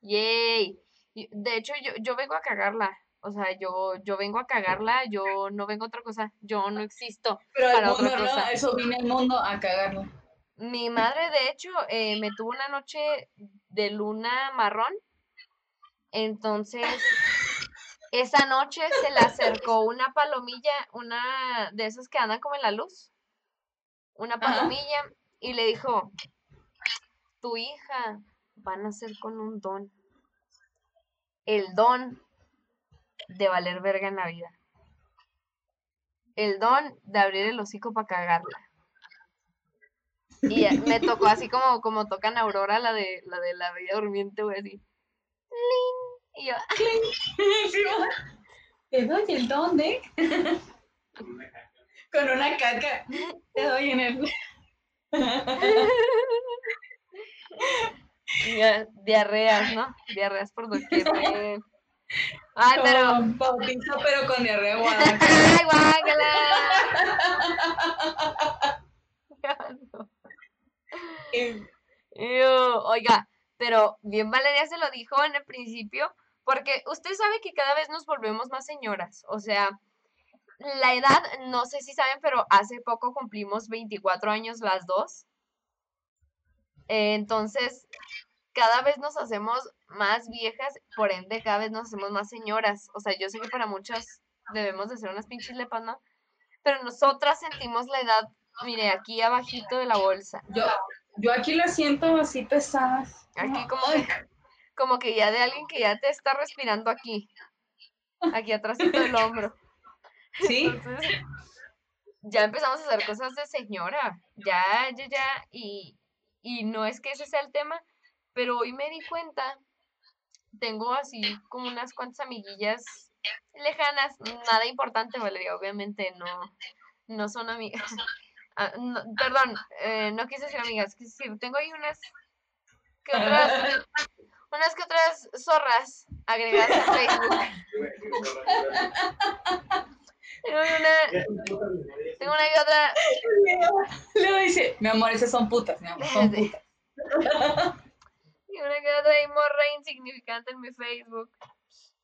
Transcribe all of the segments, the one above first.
Yay. De hecho, yo, yo vengo a cagarla. O sea, yo, yo vengo a cagarla, yo no vengo a otra cosa, yo no existo Pero para el otra mundo, cosa. no, eso vine al mundo a cagarlo. Mi madre, de hecho, eh, me tuvo una noche de luna marrón. Entonces, esa noche se le acercó una palomilla, una de esas que andan como en la luz. Una Ajá. palomilla y le dijo, tu hija va a nacer con un don. El don de valer verga en la vida. El don de abrir el hocico para cagarla. Y me tocó así como, como tocan Aurora, la de la de la bella durmiente, güey, así. ¡Lin! Y yo, Sí, va. Te doy el don de. Con una caca. Te doy en el. diarreas, ¿no? Diarreas por doquier. Ay, pero. Bautizo, pero con diarrea guada. ¡Ay, guácala! Ew, Oiga, pero bien Valeria se lo dijo en el principio, porque usted sabe que cada vez nos volvemos más señoras. O sea, la edad, no sé si saben, pero hace poco cumplimos 24 años las dos. Eh, entonces, cada vez nos hacemos más viejas, por ende, cada vez nos hacemos más señoras. O sea, yo sé que para muchas debemos de ser unas pinches lepas, ¿no? Pero nosotras sentimos la edad, mire, aquí abajito de la bolsa. Yo, yo aquí las siento así pesadas. Aquí como que, como que ya de alguien que ya te está respirando aquí. Aquí atrás del hombro. Sí, Entonces, ya empezamos a hacer cosas de señora. Ya, ya, ya. Y, y no es que ese sea el tema, pero hoy me di cuenta, tengo así como unas cuantas amiguillas lejanas, nada importante, Valeria, obviamente no, no son amigas. Ah, no, perdón, eh, no quise decir amigas, quise decir, tengo ahí unas que otras, unas que otras zorras agregadas a Facebook. Tengo una, tengo una que otra luego dice, mi amor, esas son putas, mi amor, son putas. y una que otra ahí morra insignificante en mi Facebook,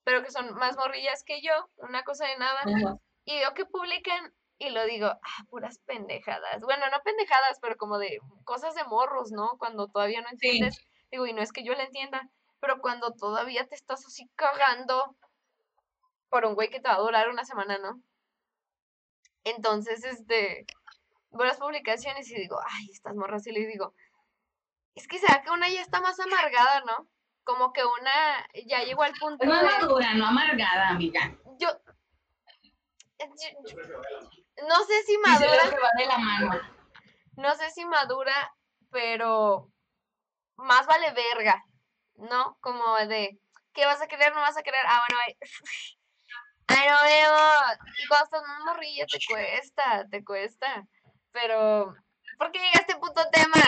pero que son más morrillas que yo, una cosa de nada. Ajá. Y veo que publican y lo digo, ah, puras pendejadas. Bueno, no pendejadas, pero como de cosas de morros, ¿no? Cuando todavía no entiendes. Digo, y no es que yo la entienda, pero cuando todavía te estás así cagando por un güey que te va a durar una semana, ¿no? Entonces, este, veo las publicaciones y digo, ay, estas morras, y le digo, es que será que una ya está más amargada, ¿no? Como que una ya llegó al punto de, madura, no amargada, amiga. yo, yo- yo- no sé si madura, lo que va de la mano. no sé si madura, pero más vale verga, ¿no? Como de, ¿qué vas a querer? ¿No vas a querer? Ah, bueno, no veo. Y cuando estás más morrilla te cuesta, te cuesta. Pero, ¿por qué llegaste a este puto tema?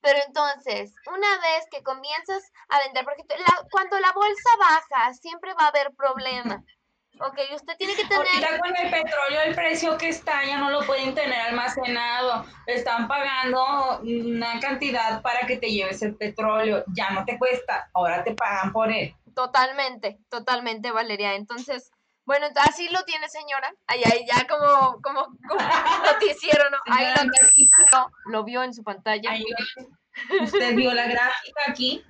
Pero entonces, una vez que comienzas a vender, porque tú- la- cuando la bolsa baja, siempre va a haber problema. Ok, usted tiene que tener... Ahorita con el petróleo, el precio que está, ya no lo pueden tener almacenado. Están pagando una cantidad para que te lleves el petróleo. Ya no te cuesta, ahora te pagan por él. Totalmente, totalmente, Valeria. Entonces, bueno, así lo tiene, señora. Ahí, ahí, ya como, como, como noticiero, ¿no? Ahí lo, vio, lo vio en su pantalla. ahí lo- usted vio la gráfica aquí.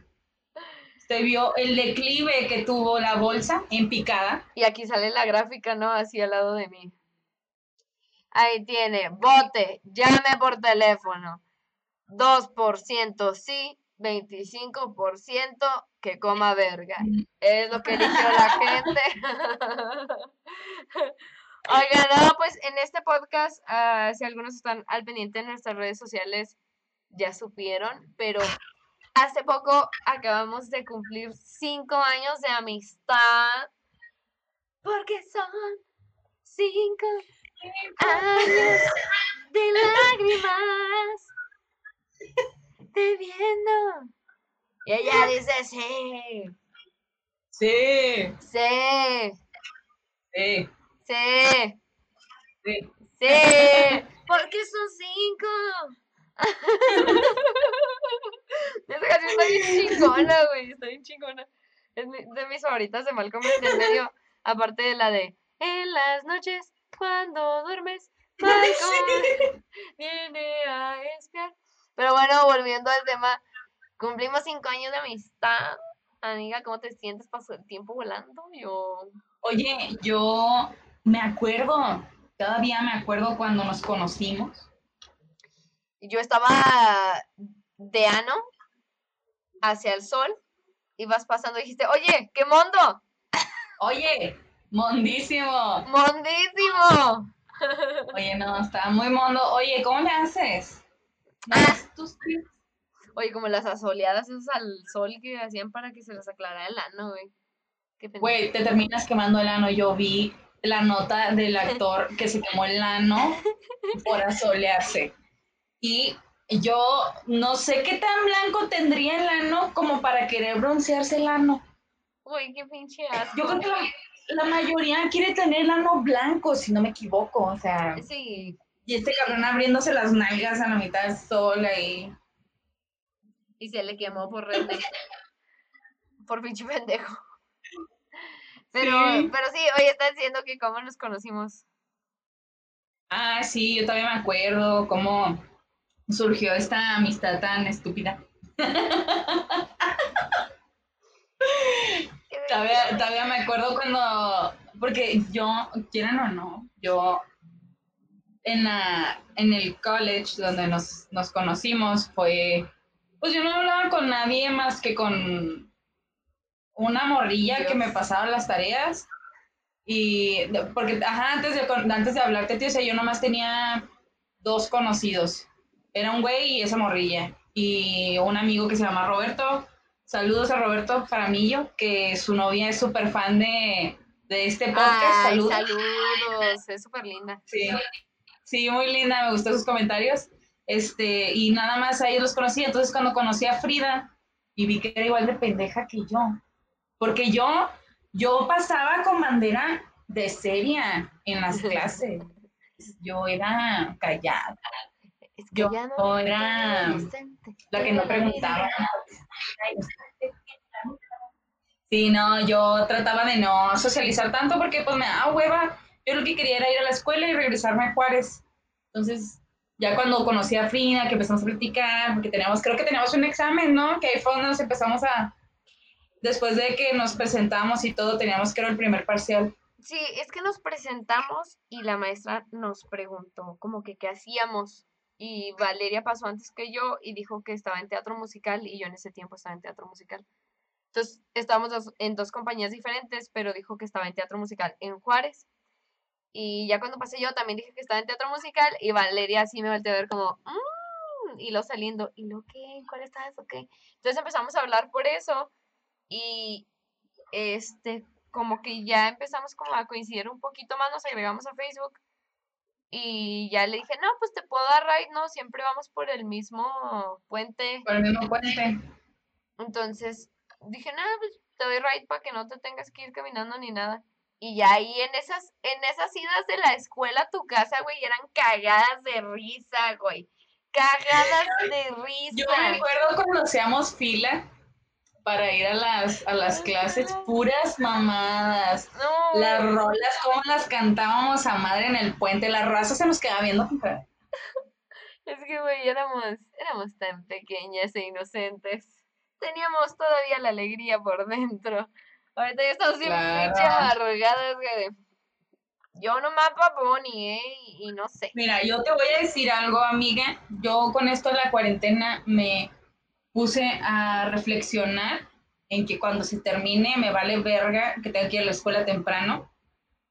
Usted vio el declive que tuvo la bolsa en picada. Y aquí sale la gráfica, ¿no? Así al lado de mí. Ahí tiene, bote, llame por teléfono. 2% sí, 25% que coma verga. Es lo que eligió la gente. Oigan, no, pues en este podcast, ah, si algunos están al pendiente en nuestras redes sociales, ya supieron, pero hace poco acabamos de cumplir cinco años de amistad. Porque son cinco años de lágrimas bebiendo. Y ella dice, sí, Sí, sí, sí, sí, sí. sí, porque son cinco. Esa canción está bien chingona, güey. Está bien chingona. Es de mis favoritas de Malcolm en el medio. Aparte de la de En las noches, cuando duermes, Malcolm viene a espiar. Pero bueno, volviendo al tema, cumplimos cinco años de amistad. Amiga, ¿cómo te sientes? ¿Pasó el tiempo volando? Yo. Oye, yo me acuerdo, todavía me acuerdo cuando nos conocimos. Yo estaba de ano hacia el sol y vas pasando y dijiste, oye, qué mondo. Oye, mondísimo. Mondísimo. Oye, no, está muy mondo. Oye, ¿cómo le haces? Ah. Oye, como las asoleadas esas al sol que hacían para que se les aclarara el ano, güey. Güey, te terminas quemando el ano. Yo vi la nota del actor que se quemó el ano por asolearse. Y yo no sé qué tan blanco tendría el ano como para querer broncearse el ano. Uy, qué pinche asco. Yo creo que la, mayoría quiere tener el ano blanco, si no me equivoco, o sea. Sí. Y este cabrón abriéndose las nalgas a la mitad del sol ahí. Y se le quemó por rende. por pinche pendejo. Pero sí. pero sí, hoy está diciendo que cómo nos conocimos. Ah, sí, yo todavía me acuerdo cómo surgió esta amistad tan estúpida. todavía, todavía me acuerdo cuando, porque yo, quieran o no, yo en, la, en el college donde nos, nos conocimos fue, pues yo no hablaba con nadie más que con una morrilla que me pasaba las tareas. Y porque, ajá, antes de, antes de hablarte, tío, o sea, yo nomás tenía dos conocidos. Era un güey y esa morrilla. Y un amigo que se llama Roberto. Saludos a Roberto Jaramillo, que su novia es súper fan de, de este podcast. saludos. saludos. Es súper linda. Sí. sí, muy linda, me gustó sus comentarios. Este, y nada más ahí los conocí. Entonces, cuando conocí a Frida y vi que era igual de pendeja que yo, porque yo, yo pasaba con bandera de seria en las clases. Yo era callada. yo era la que no preguntaba. Sí, no, yo trataba de no socializar tanto porque pues me daba hueva. Yo lo que quería era ir a la escuela y regresarme a Juárez. Entonces, ya cuando conocí a Frida, que empezamos a platicar, porque teníamos, creo que teníamos un examen, ¿no? Que ahí fue donde nos empezamos a, después de que nos presentamos y todo, teníamos que el primer parcial. Sí, es que nos presentamos y la maestra nos preguntó como que qué hacíamos. Y Valeria pasó antes que yo y dijo que estaba en teatro musical y yo en ese tiempo estaba en teatro musical. Entonces estábamos en dos compañías diferentes, pero dijo que estaba en teatro musical en Juárez. Y ya cuando pasé yo también dije que estaba en teatro musical y Valeria así me volteó a ver como, mmm, y lo saliendo, ¿y lo qué? ¿Cuál estás? ¿O qué? Entonces empezamos a hablar por eso y este, como que ya empezamos como a coincidir un poquito más, nos agregamos a Facebook y ya le dije, no, pues te puedo dar ride, no, siempre vamos por el mismo puente. Por el mismo puente. Entonces dije, no, pues te doy ride para que no te tengas que ir caminando ni nada. Y ya ahí en esas, en esas idas de la escuela a tu casa, güey, eran cagadas de risa, güey. Cagadas de risa. Yo me acuerdo cuando hacíamos fila para ir a las, a las clases, puras mamadas. Las rolas, como las cantábamos a madre en el puente, la raza se nos quedaba viendo. Es que, güey, éramos, éramos tan pequeñas e inocentes. Teníamos todavía la alegría por dentro. Ahorita ya estamos bien claro. arrogadas, güey. Yo no mapa Bonnie, ¿eh? Y no sé. Mira, yo te voy a decir algo, amiga. Yo con esto de la cuarentena me puse a reflexionar en que cuando se termine me vale verga que tenga que ir a la escuela temprano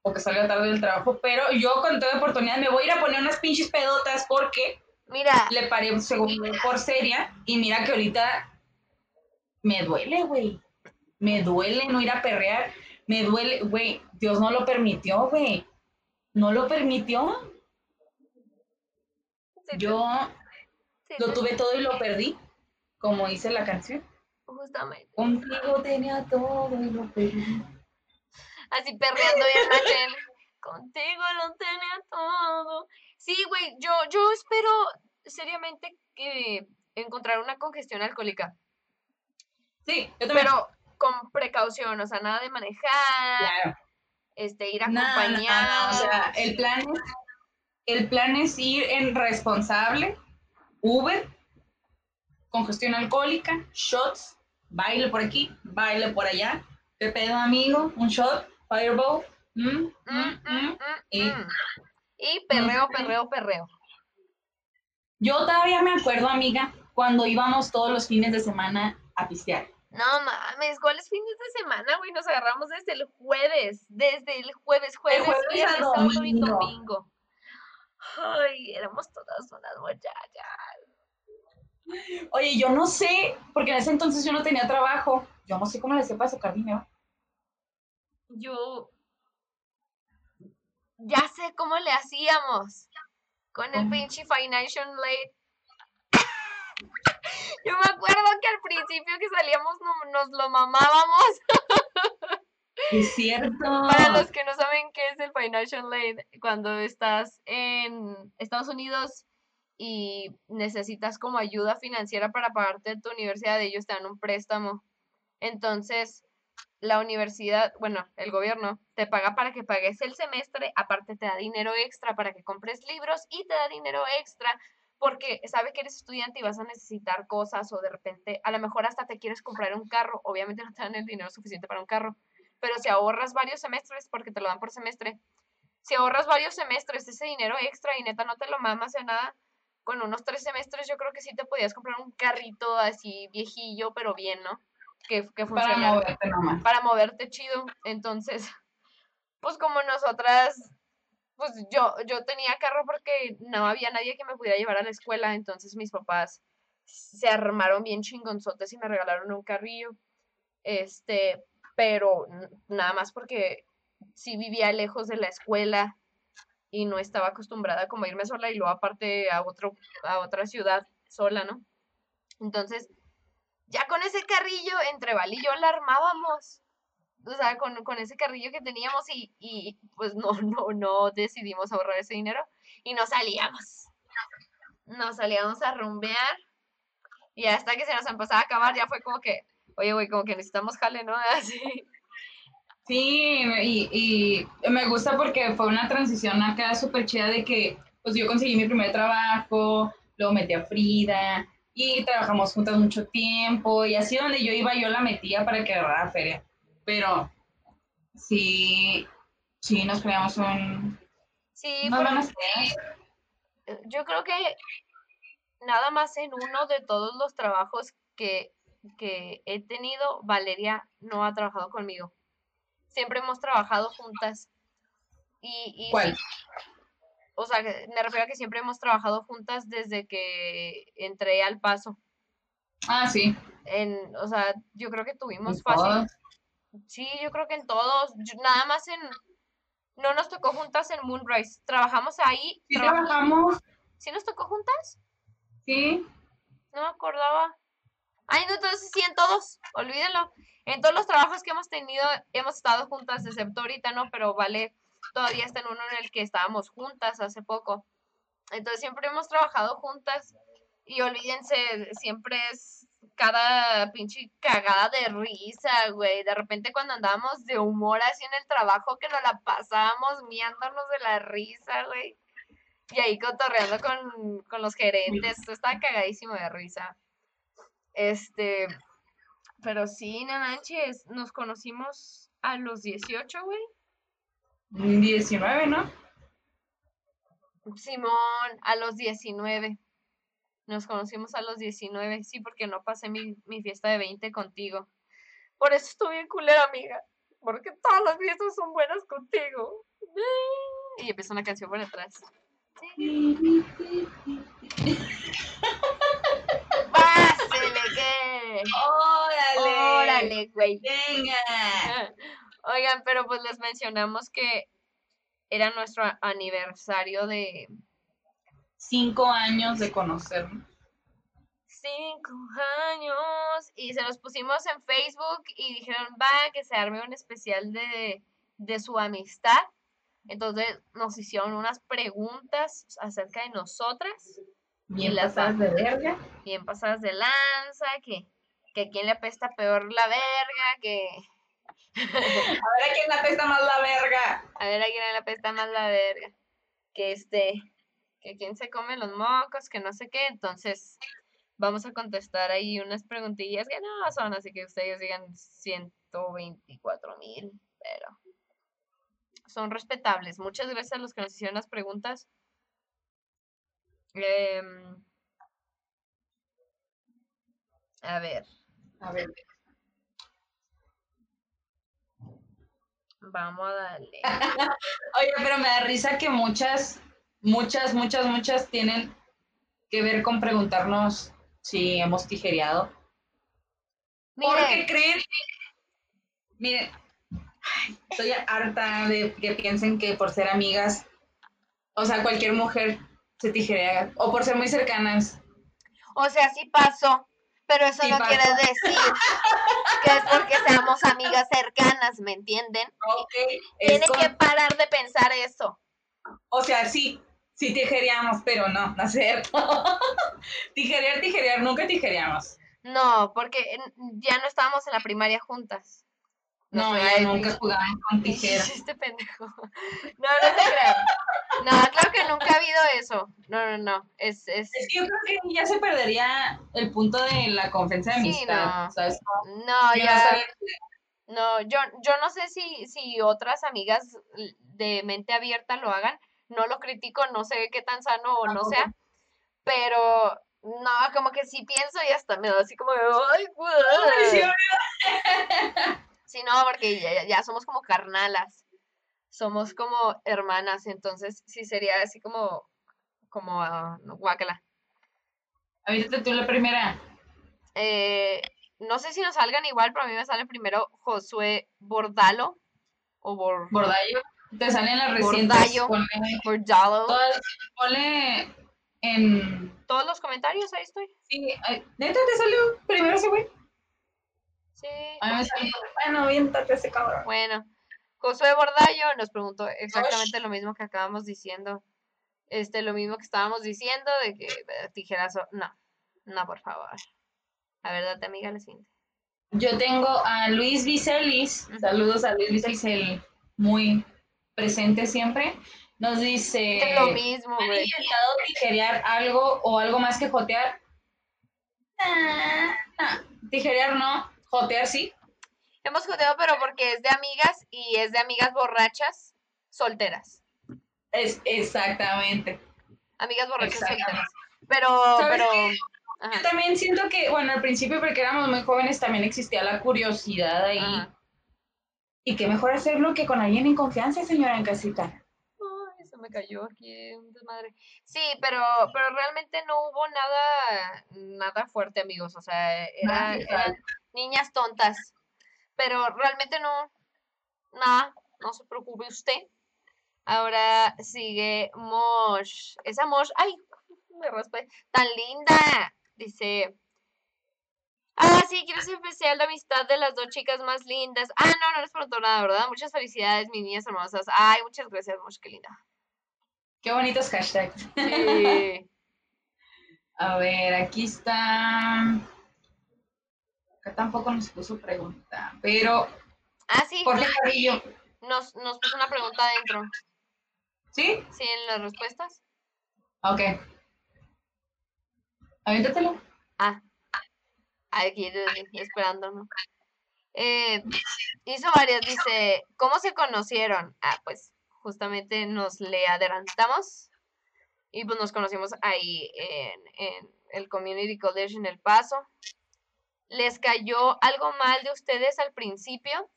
o que salga tarde del trabajo, pero yo con toda oportunidad me voy a ir a poner unas pinches pedotas porque mira, le paré un segundo por seria y mira que ahorita me duele, güey. Me duele no ir a perrear, me duele, güey, Dios no lo permitió, güey. No lo permitió. yo lo tuve todo y lo perdí como dice la canción. Justamente. Contigo tenía todo y lo perdí. Así perreando bien Rachel. Contigo lo tenía todo. Sí, güey, yo, yo espero seriamente que encontrar una congestión alcohólica. Sí, yo también. Pero con precaución, o sea, nada de manejar, Claro. este, ir No, no, no, acompañado. O sea, el plan es, el plan es ir en responsable, Uber, congestión alcohólica, shots, baile por aquí, baile por allá. ¿Qué pedo, amigo? Un shot, fireball. mm, Mm, mm, Y-. Y perreo, perreo, perreo. Yo todavía me acuerdo, amiga, cuando íbamos todos los fines de semana a pistear. No mames, ¿cuáles fines de semana, güey? Nos agarramos desde el jueves, desde el jueves, jueves, jueves viernes, sábado y domingo. Ay, éramos todas unas muchachas. Oye, yo no sé, porque en ese entonces yo no tenía trabajo. Yo no sé cómo le para sacar dinero. Yo ya sé cómo le hacíamos con el pinche Financial Aid. Yo me acuerdo que al principio que salíamos no- nos lo mamábamos. Es cierto. Para los que no saben qué es el Financial Aid, cuando estás en Estados Unidos y necesitas como ayuda financiera para pagarte tu universidad, ellos te dan un préstamo. Entonces, la universidad, bueno, el gobierno te paga para que pagues el semestre, aparte te da dinero extra para que compres libros y te da dinero extra porque sabe que eres estudiante y vas a necesitar cosas o de repente a lo mejor hasta te quieres comprar un carro, obviamente no te dan el dinero suficiente para un carro, pero si ahorras varios semestres, porque te lo dan por semestre, si ahorras varios semestres ese dinero extra y neta no te lo mamas de nada, con unos tres semestres yo creo que sí te podías comprar un carrito así viejillo, pero bien, ¿no? Que, que Para moverte nomás. para moverte chido. Entonces, pues como nosotras, pues yo, yo tenía carro porque no había nadie que me pudiera llevar a la escuela, entonces mis papás se armaron bien chingonzotes y me regalaron un carrillo. Este, pero nada más porque sí vivía lejos de la escuela y no estaba acostumbrada como a irme sola y luego aparte a otro, a otra ciudad sola, ¿no? Entonces, ya con ese carrillo, entre Val y yo la armábamos. O sea, con, con ese carrillo que teníamos y, y pues no, no, no decidimos ahorrar ese dinero y no salíamos. Nos salíamos a rumbear y hasta que se nos empezaba a acabar ya fue como que, oye, güey, como que necesitamos jale, ¿no? Así. Sí, y, y me gusta porque fue una transición acá súper chida de que pues yo conseguí mi primer trabajo, luego metí a Frida y trabajamos juntas mucho tiempo y así donde yo iba yo la metía para que agarrara feria. Pero sí, sí nos creamos un... Sí, ideas. yo creo que nada más en uno de todos los trabajos que, que he tenido, Valeria no ha trabajado conmigo. Siempre hemos trabajado juntas. Y, y ¿Cuál? o sea, me refiero a que siempre hemos trabajado juntas desde que entré al paso. Ah, sí. En, o sea, yo creo que tuvimos fácil. Sí, yo creo que en todos. yo- nada más en. No nos tocó juntas en Moonrise. Trabajamos ahí. Sí trabajamos- trabajamos, ¿Sí nos tocó juntas? sí. No me acordaba. Ay, no, entonces sí, en todos, olvídenlo. En todos los trabajos que hemos tenido, hemos estado juntas, excepto ahorita, ¿no? Pero vale, todavía está en uno en el que estábamos juntas hace poco. Entonces siempre hemos trabajado juntas y olvídense, siempre es cada pinche cagada de risa, güey. De repente cuando andábamos de humor así en el trabajo, que nos la pasábamos miándonos de la risa, güey. Y ahí cotorreando con, con los gerentes. Esto estaba cagadísimo de risa. Este, pero sí, no manches, nos conocimos a los 18, güey. 19, ¿no? Simón, a los 19. Nos conocimos a los 19, sí, porque no pasé mi, mi fiesta de 20 contigo. Por eso estuve bien culera, amiga. Porque todas las fiestas son buenas contigo. Y empieza una canción por detrás. ¡Pásele, qué! ¡Órale! ¡Órale, güey! ¡Venga! Oigan, pero pues les mencionamos que era nuestro aniversario de Cinco años de conocernos. cinco años y se los pusimos en Facebook y dijeron, va, que se arme un especial de, de su amistad. Entonces nos hicieron unas preguntas acerca de nosotras Bien las pasadas de verga. bien pasadas de lanza, que, que a quién le apesta peor la verga, que A ver a quién le apesta más la verga. a ver a quién le apesta más la verga, que este, que quién se come los mocos, que no sé qué, entonces vamos a contestar ahí unas preguntillas que no son, así que ustedes digan 124 mil, pero son respetables. Muchas gracias a los que nos hicieron las preguntas. Em, a ver, A ver. vamos a darle. Oye, pero me da risa que muchas, muchas, muchas, muchas tienen que ver con preguntarnos si hemos tijereado. Porque creen, miren, ay, estoy harta de que piensen que por ser amigas, o sea, cualquier mujer se tijerea, o por ser muy cercanas. o sea, sí pasó, pero eso Sí no quiere decir que es porque seamos amigas cercanas, ¿me entienden? Como- que parar de pensar eso. o sea, sí, sí tijereamos, pero no, no es cierto. tijerear, tijerear, nunca tijereamos. No, porque ya no estábamos en la primaria juntas. No, fue ya nunca jugamos con tijeras. Este pendejo. No, no te creas. No, claro que nunca ha habido eso. No, no, no. Es, es, Es que yo creo que ya se perdería el punto de la confianza de Sí, amistad. no. ¿sabes? no, Ya no ya. No, yo, yo no sé si, si otras amigas de mente abierta lo hagan. No lo critico, no sé qué tan sano o no sea. Pero no, como que sí pienso y hasta me da así como de, ay, güey". Sí, no, porque ya, ya- somos como carnalas. Somos como hermanas, entonces sí sería así como, como, no, guácala. Avítate tú la primera. Eh, no sé si nos salgan igual, pero a mí me sale primero Josué Bordalo o Bor, Bordallo. Te salen las recientes. Bordallo. Ponle, Bordalo. todas, ponle en. Todos los comentarios, ahí estoy. Sí, neta te salió primero ese güey. Sí. A mí me salió. Bueno, aviéntate ese cabrón. Bueno, Josué Bordallo nos preguntó exactamente lo mismo que acabamos diciendo. Este, lo mismo que estábamos diciendo de que tijerazo. No, no, por favor. A ver, date amiga la siguiente. Yo tengo a Luis Vicelis. Saludos a Luis Vicelis, el muy presente siempre. Nos dice. Es lo mismo, ¿Han intentado tijerear algo o algo más que jotear? Ah, ah, Tijerear no, jotear sí. Hemos joteado, pero porque es de amigas y es de amigas borrachas solteras. Es exactamente. Amigas borrachas Exactamente. solteras. Pero, ¿Sabes pero. Yo también siento que, bueno, al principio porque éramos muy jóvenes también existía la curiosidad ahí. ajá. Y qué mejor hacerlo que con alguien en confianza, señora en casita. Ay, se me cayó aquí un desmadre. Sí, pero, pero realmente no hubo nada, nada fuerte, amigos. O sea, era, eran niñas tontas. Pero realmente no, nada, no se preocupe usted. Ahora sigue Mosh. Esa Mosh, ay, me raspé. Tan linda. Dice. Ah, sí, quiero ser especial de amistad de las dos chicas más lindas. Ah, no, no les preguntó nada, ¿verdad? Muchas felicidades, mis niñas hermosas. Ay, muchas gracias, Mosh, qué linda. Qué bonitos hashtags. Sí. A ver, aquí está. Acá tampoco nos puso pregunta, pero Ah, sí, Jorge Carrillo, nos, nos puso una pregunta adentro. ¿sí? ¿Sí, en las respuestas? Ok. Aviéntatelo. Ah, aquí esperando, ¿no? Eh, hizo varias, dice, ¿cómo se conocieron? Ah, pues justamente nos le adelantamos y pues nos conocimos ahí en, en el Community College en El Paso. ¿Les cayó algo mal de ustedes al principio?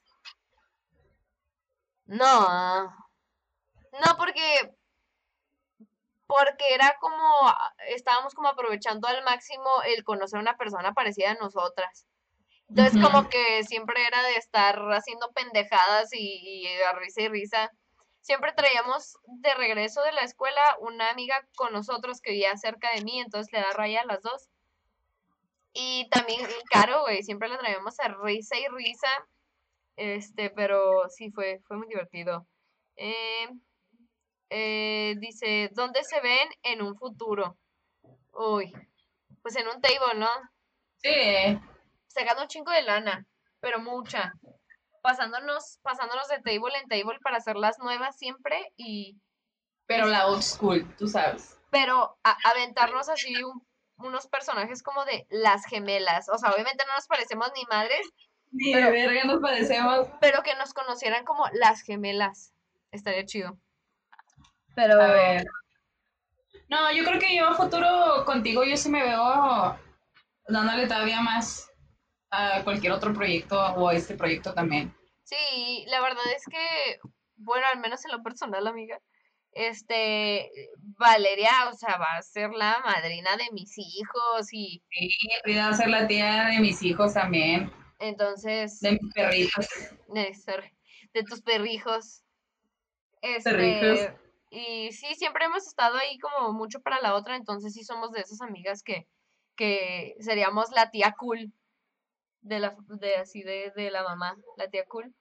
No, no, porque porque era como, estábamos como aprovechando al máximo el conocer a una persona parecida a nosotras. Entonces Ujú. como que siempre era de estar haciendo pendejadas y, y a risa y risa. Siempre traíamos de regreso de la escuela una amiga con nosotros que vivía cerca de mí, entonces le da raya a las dos. Y también Caro, güey, siempre la traíamos a risa y risa. Este, pero sí fue, fue muy divertido. Eh, eh, dice, ¿dónde se ven en un futuro? Uy, pues en un table, ¿no? Sí. Sacando un chingo de lana, pero mucha. Pasándonos, pasándonos de table en table para hacer las nuevas siempre y... Pero la old school, tú sabes. Pero a- aventarnos así un- unos personajes como de las gemelas. O sea, obviamente no nos parecemos ni madres, Ni de verga nos parecemos. pero que nos conocieran como las gemelas. Estaría chido. Pero... A ver. No, yo creo que yo a futuro contigo yo sí me veo dándole todavía más a cualquier otro proyecto o a este proyecto también. Sí, la verdad es que, bueno, al menos en lo personal, amiga, este, Valeria, o sea, va a ser la madrina de mis hijos y Sí, cuidado ser la tía de mis hijos también, entonces, de mis perritos. de, ser- de tus perrijos. Este, Perrijos. Y sí, siempre hemos estado ahí como mucho para la otra, entonces sí somos de esas amigas que, que seríamos la tía cool de la, de así de, de la mamá, la tía cool.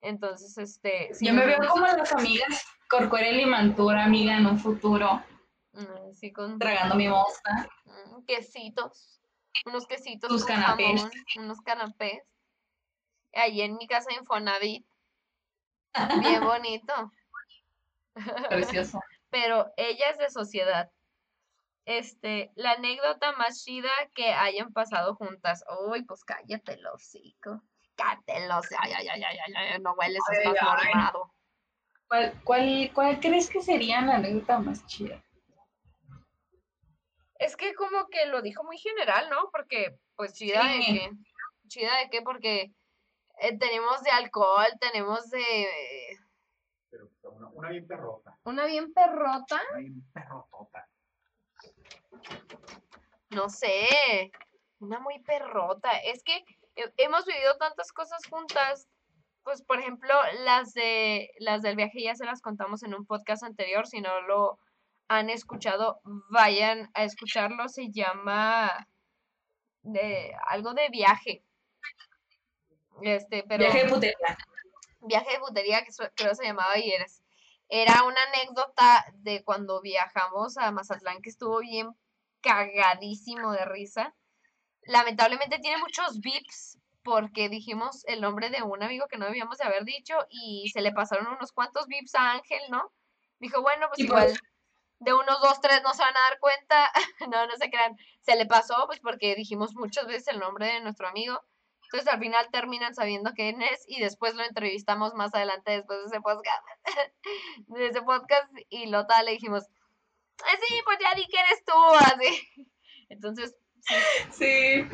Entonces, este, sí Yo me veo como las amigas Corcuera y Mantura, amiga, en un futuro, mm, así con tragando mi mosta. mm, quesitos, unos quesitos Tus con canapés. jamón, unos canapés. Ahí en mi casa en Infonavit, bien bonito. Precioso. pero ella es de sociedad. Este, la anécdota más chida que hayan pasado juntas. Uy, pues cállate el hocico. Cállate el hocico. Ay, ay, ay, ay, ay, ay, no hueles, Ay, estás ay. formado. ¿Cuál, cuál, ¿Cuál crees que sería la anécdota más chida? Es que como que lo dijo muy general, ¿no? Porque, pues, chida de Sí. qué. Chida de qué, porque eh, tenemos de alcohol, tenemos de una, una bien perrota. una bien perrota. Una bien perrotota. No sé, una muy perrota. Es que he- hemos vivido tantas cosas juntas. Pues, por ejemplo, las de las del viaje ya se las contamos en un podcast anterior. Si no lo han escuchado, vayan a escucharlo. Se llama de algo de viaje. Este, pero Viaje de putería. viaje de putería, que creo se llamaba y era, era una anécdota de cuando viajamos a Mazatlán que estuvo bien cagadísimo de risa. Lamentablemente tiene muchos vips porque dijimos el nombre de un amigo que no debíamos de haber dicho y se le pasaron unos cuantos vips a Ángel, ¿no? Dijo, bueno, pues igual pues- de unos dos, tres no se van a dar cuenta. no, no se crean. Se le pasó pues porque dijimos muchas veces el nombre de nuestro amigo. Entonces al final terminan sabiendo quién es y después lo entrevistamos más adelante después de ese podcast. de ese podcast y Lota le dijimos, "Ah, sí, pues ya di que eres tú, así. Entonces, sí, Sí.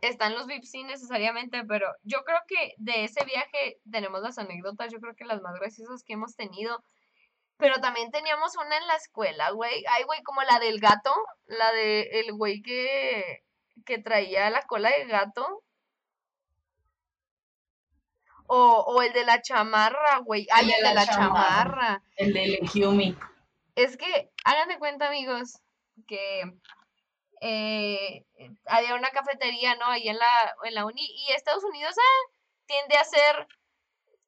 están los VIPs sí necesariamente, pero yo creo que de ese viaje tenemos las anécdotas, yo creo que las más graciosas que hemos tenido. Pero también teníamos una en la escuela, güey. Ay, güey, como la del gato, la de el güey que, que traía la cola de gato. O, o el de la chamarra, güey. Ay, el de la, chamarra. El del Yumi. Es que, hagan de cuenta, amigos, que eh, había una cafetería, ¿no? Ahí en la, en la uni. Y Estados Unidos ah, tiende a ser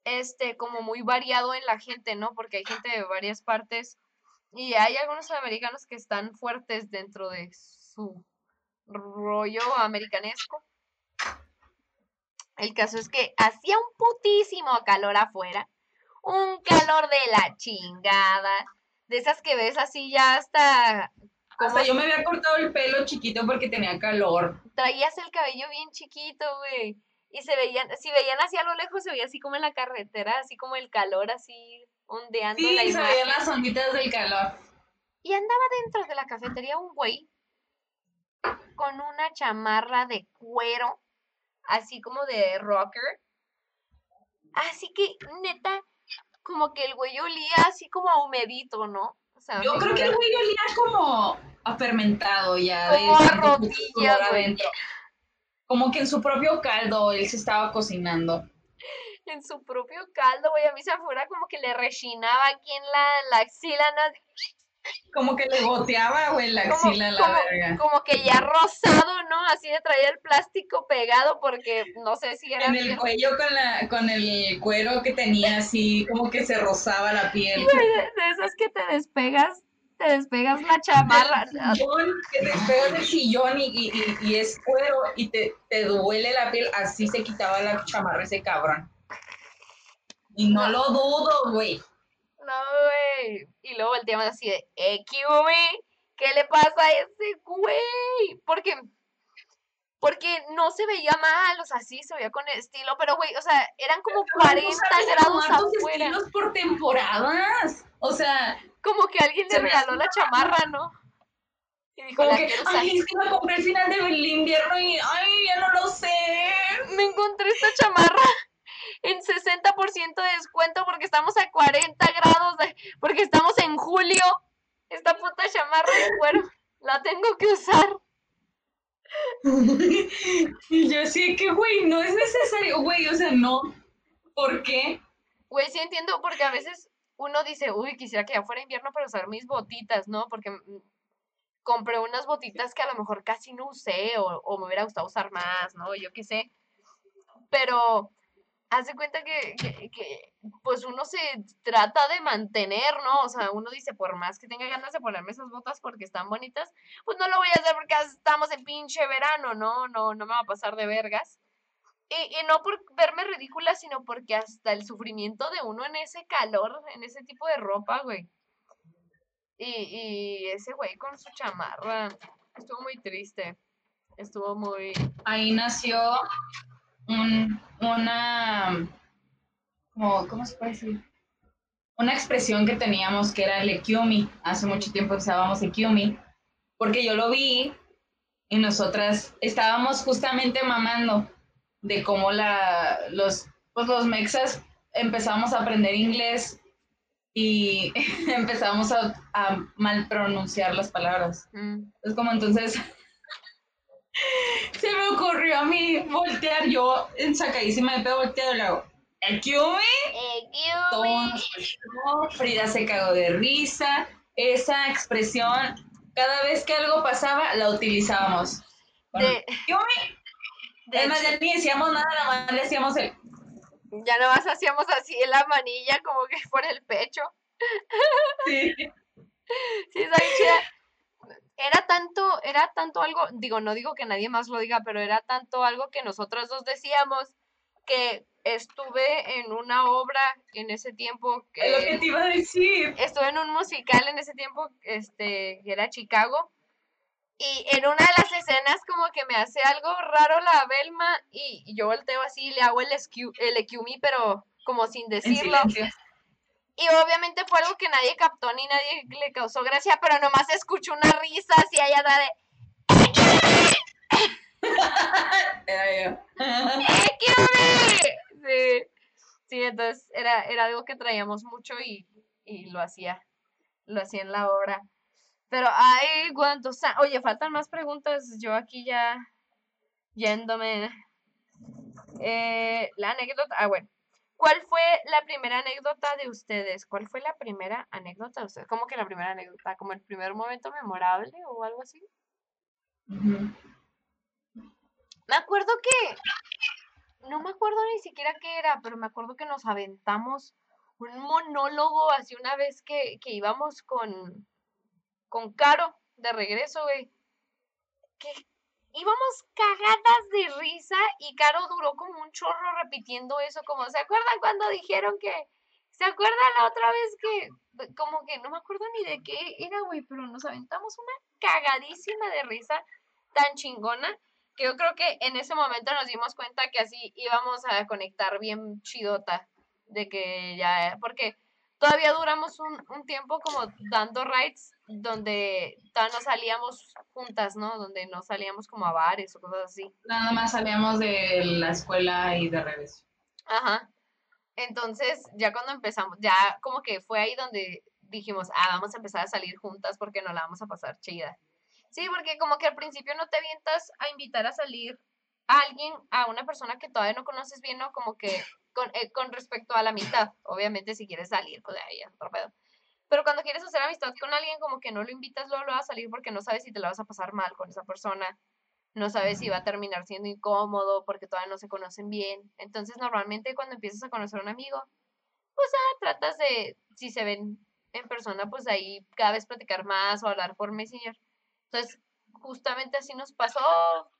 este como muy variado en la gente, ¿no? Porque hay gente de varias partes. Y hay algunos americanos que están fuertes dentro de su rollo americanesco. El caso es que hacía un putísimo calor afuera. Un calor de la chingada. De esas que ves así ya hasta como Hasta yo me había cortado el pelo chiquito porque tenía calor. traías el cabello bien chiquito, güey. Y se veían, si veían así a lo lejos, se veía así como en la carretera, así como el calor así ondeando Sí, la se veían las onditas del calor. Y andaba dentro de la cafetería un güey con una chamarra de cuero, así como de rocker. Así que, neta, como que el güey olía así como a humedito, ¿no? O sea, Yo creo que el güey olía como a fermentado ya. Como a rodilla, güey. adentro. Como que en su propio caldo él se estaba cocinando. en su propio caldo, güey, a mí se me fuera como que le rechinaba aquí en la, la axila, ¿no? Como que le goteaba, güey, la axila a la como- verga. como que ya rosado, ¿no? Así de traía el plástico pegado porque no sé si era En el cuello con, la, con el cuero que tenía así, como que se rozaba la piel. Güey, de, esas que te despegas te despegas la chamarra. Sillón, que te despegas del sillón y, y, y, y es cuero y te, te duele la piel, así se quitaba la chamarra ese cabrón. Y no lo dudo, güey. No, güey. Y luego volteamos así de, eh, ¿qué le pasa a ese güey? Porque, porque no se veía mal, o sea, sí se veía con estilo, pero, güey, o sea, eran como 40 ¿No sabes grados afuera. estilos por temporadas. O sea, Como que alguien le regaló la chamarra, ¿no? Y dijo, como la que, ay, es que me compré el final del invierno y, ay, ya no lo sé. Me encontré esta chamarra en 60% de descuento porque estamos a 40 grados, de- porque estamos en julio. Esta puta chamarra de cuero, la tengo que usar. y yo sí que, güey, no es necesario, güey, o sea, no. ¿Por qué? Güey, sí entiendo, porque a veces uno dice, uy, quisiera que ya fuera invierno para usar mis botitas, ¿no? Porque mm, compré unas botitas que a lo mejor casi no usé o, o me hubiera gustado usar más, ¿no? Yo qué sé. Pero haz de cuenta que, que, que, pues uno se trata de mantener, ¿no? O sea, uno dice, por más que tenga ganas de ponerme esas botas porque están bonitas, pues no lo voy a hacer porque estamos en pinche verano, ¿no? No, no me va a pasar de vergas. Y, y no por verme ridícula, sino porque hasta el sufrimiento de uno en ese calor, en ese tipo de ropa, güey. Y, y ese güey con su chamarra, estuvo muy triste. Estuvo muy... Ahí nació un, una, como, ¿cómo se puede decir? Una expresión que teníamos que era el Ekiumi. Hace mucho tiempo usábamos Ekiumi, porque yo lo vi y nosotras estábamos justamente mamando de cómo la, los, pues los mexas empezamos a aprender inglés y empezamos a, a mal pronunciar las palabras. mm, Es como entonces se me ocurrió a mí voltear, yo en sacadísima de pedo volteado le hago, gustó, Frida se cagó de risa, esa expresión, cada vez que algo pasaba, la utilizábamos. Con De, Además, hecho, ya ni decíamos nada, nada más le hacíamos el... ya nada más hacíamos así en la manilla, como que por el pecho. Sí. Sí, está bien chida. Era tanto, era tanto algo, digo, no digo que nadie más lo diga, pero era tanto algo que nosotros dos decíamos que estuve en una obra en ese tiempo Es lo que que te iba a decir. estuve en un musical en ese tiempo, este, que era Chicago. Y en una de las escenas como que me hace algo raro la Belma y, yo volteo así y le hago el, escu- el pero como sin decirlo. Y obviamente fue algo que nadie captó ni nadie le causó gracia, pero nomás escucho una risa así allá de Era yo. ¡Ekiumi! Sí. Sí, entonces era, era algo que traíamos mucho y, y lo hacía. Lo hacía en la obra. Pero, ay, cuántos. Oye, faltan más preguntas. Yo aquí ya yéndome. Eh, la anécdota. Ah, bueno. ¿Cuál fue la primera anécdota de ustedes? ¿Cuál fue la primera anécdota de ustedes? ¿Cómo que la primera anécdota? ¿Como el primer momento memorable o algo así? Me acuerdo que. No me acuerdo ni siquiera qué era, pero me acuerdo que nos aventamos un monólogo así una vez que, que íbamos con. con Caro de regreso, güey. Que íbamos cagadas de risa y Caro duró como un chorro repitiendo eso, como, ¿se acuerdan cuando dijeron que. ¿Se acuerdan la otra vez que, como que no me acuerdo ni de qué era, güey, pero nos aventamos una cagadísima de risa tan chingona que yo creo que en ese momento nos dimos cuenta que así íbamos a conectar bien chidota, de que ya, porque todavía duramos un, un tiempo como dando rides donde todavía no salíamos juntas, ¿no? Donde no salíamos como a bares o cosas así. Nada más salíamos de la escuela y de regreso. Ajá. Entonces, ya cuando empezamos, ya como que fue ahí donde dijimos, ah, vamos a empezar a salir juntas porque no la vamos a pasar chida. Sí, porque como que al principio no te avientas a invitar a salir a alguien, a una persona que todavía no conoces bien, ¿no? Como que con, eh, con respecto a la amistad. Obviamente, si quieres salir, pues ahí es otro pedo. Pero cuando quieres hacer amistad con alguien, como que no lo invitas luego, luego a salir porque no sabes si te la vas a pasar mal con esa persona. No sabes si va a terminar siendo incómodo porque todavía no se conocen bien. Entonces, normalmente cuando empiezas a conocer a un amigo, pues ah, tratas de, si se ven en persona, pues ahí cada vez platicar más o hablar por Messenger. Entonces, justamente así nos pasó,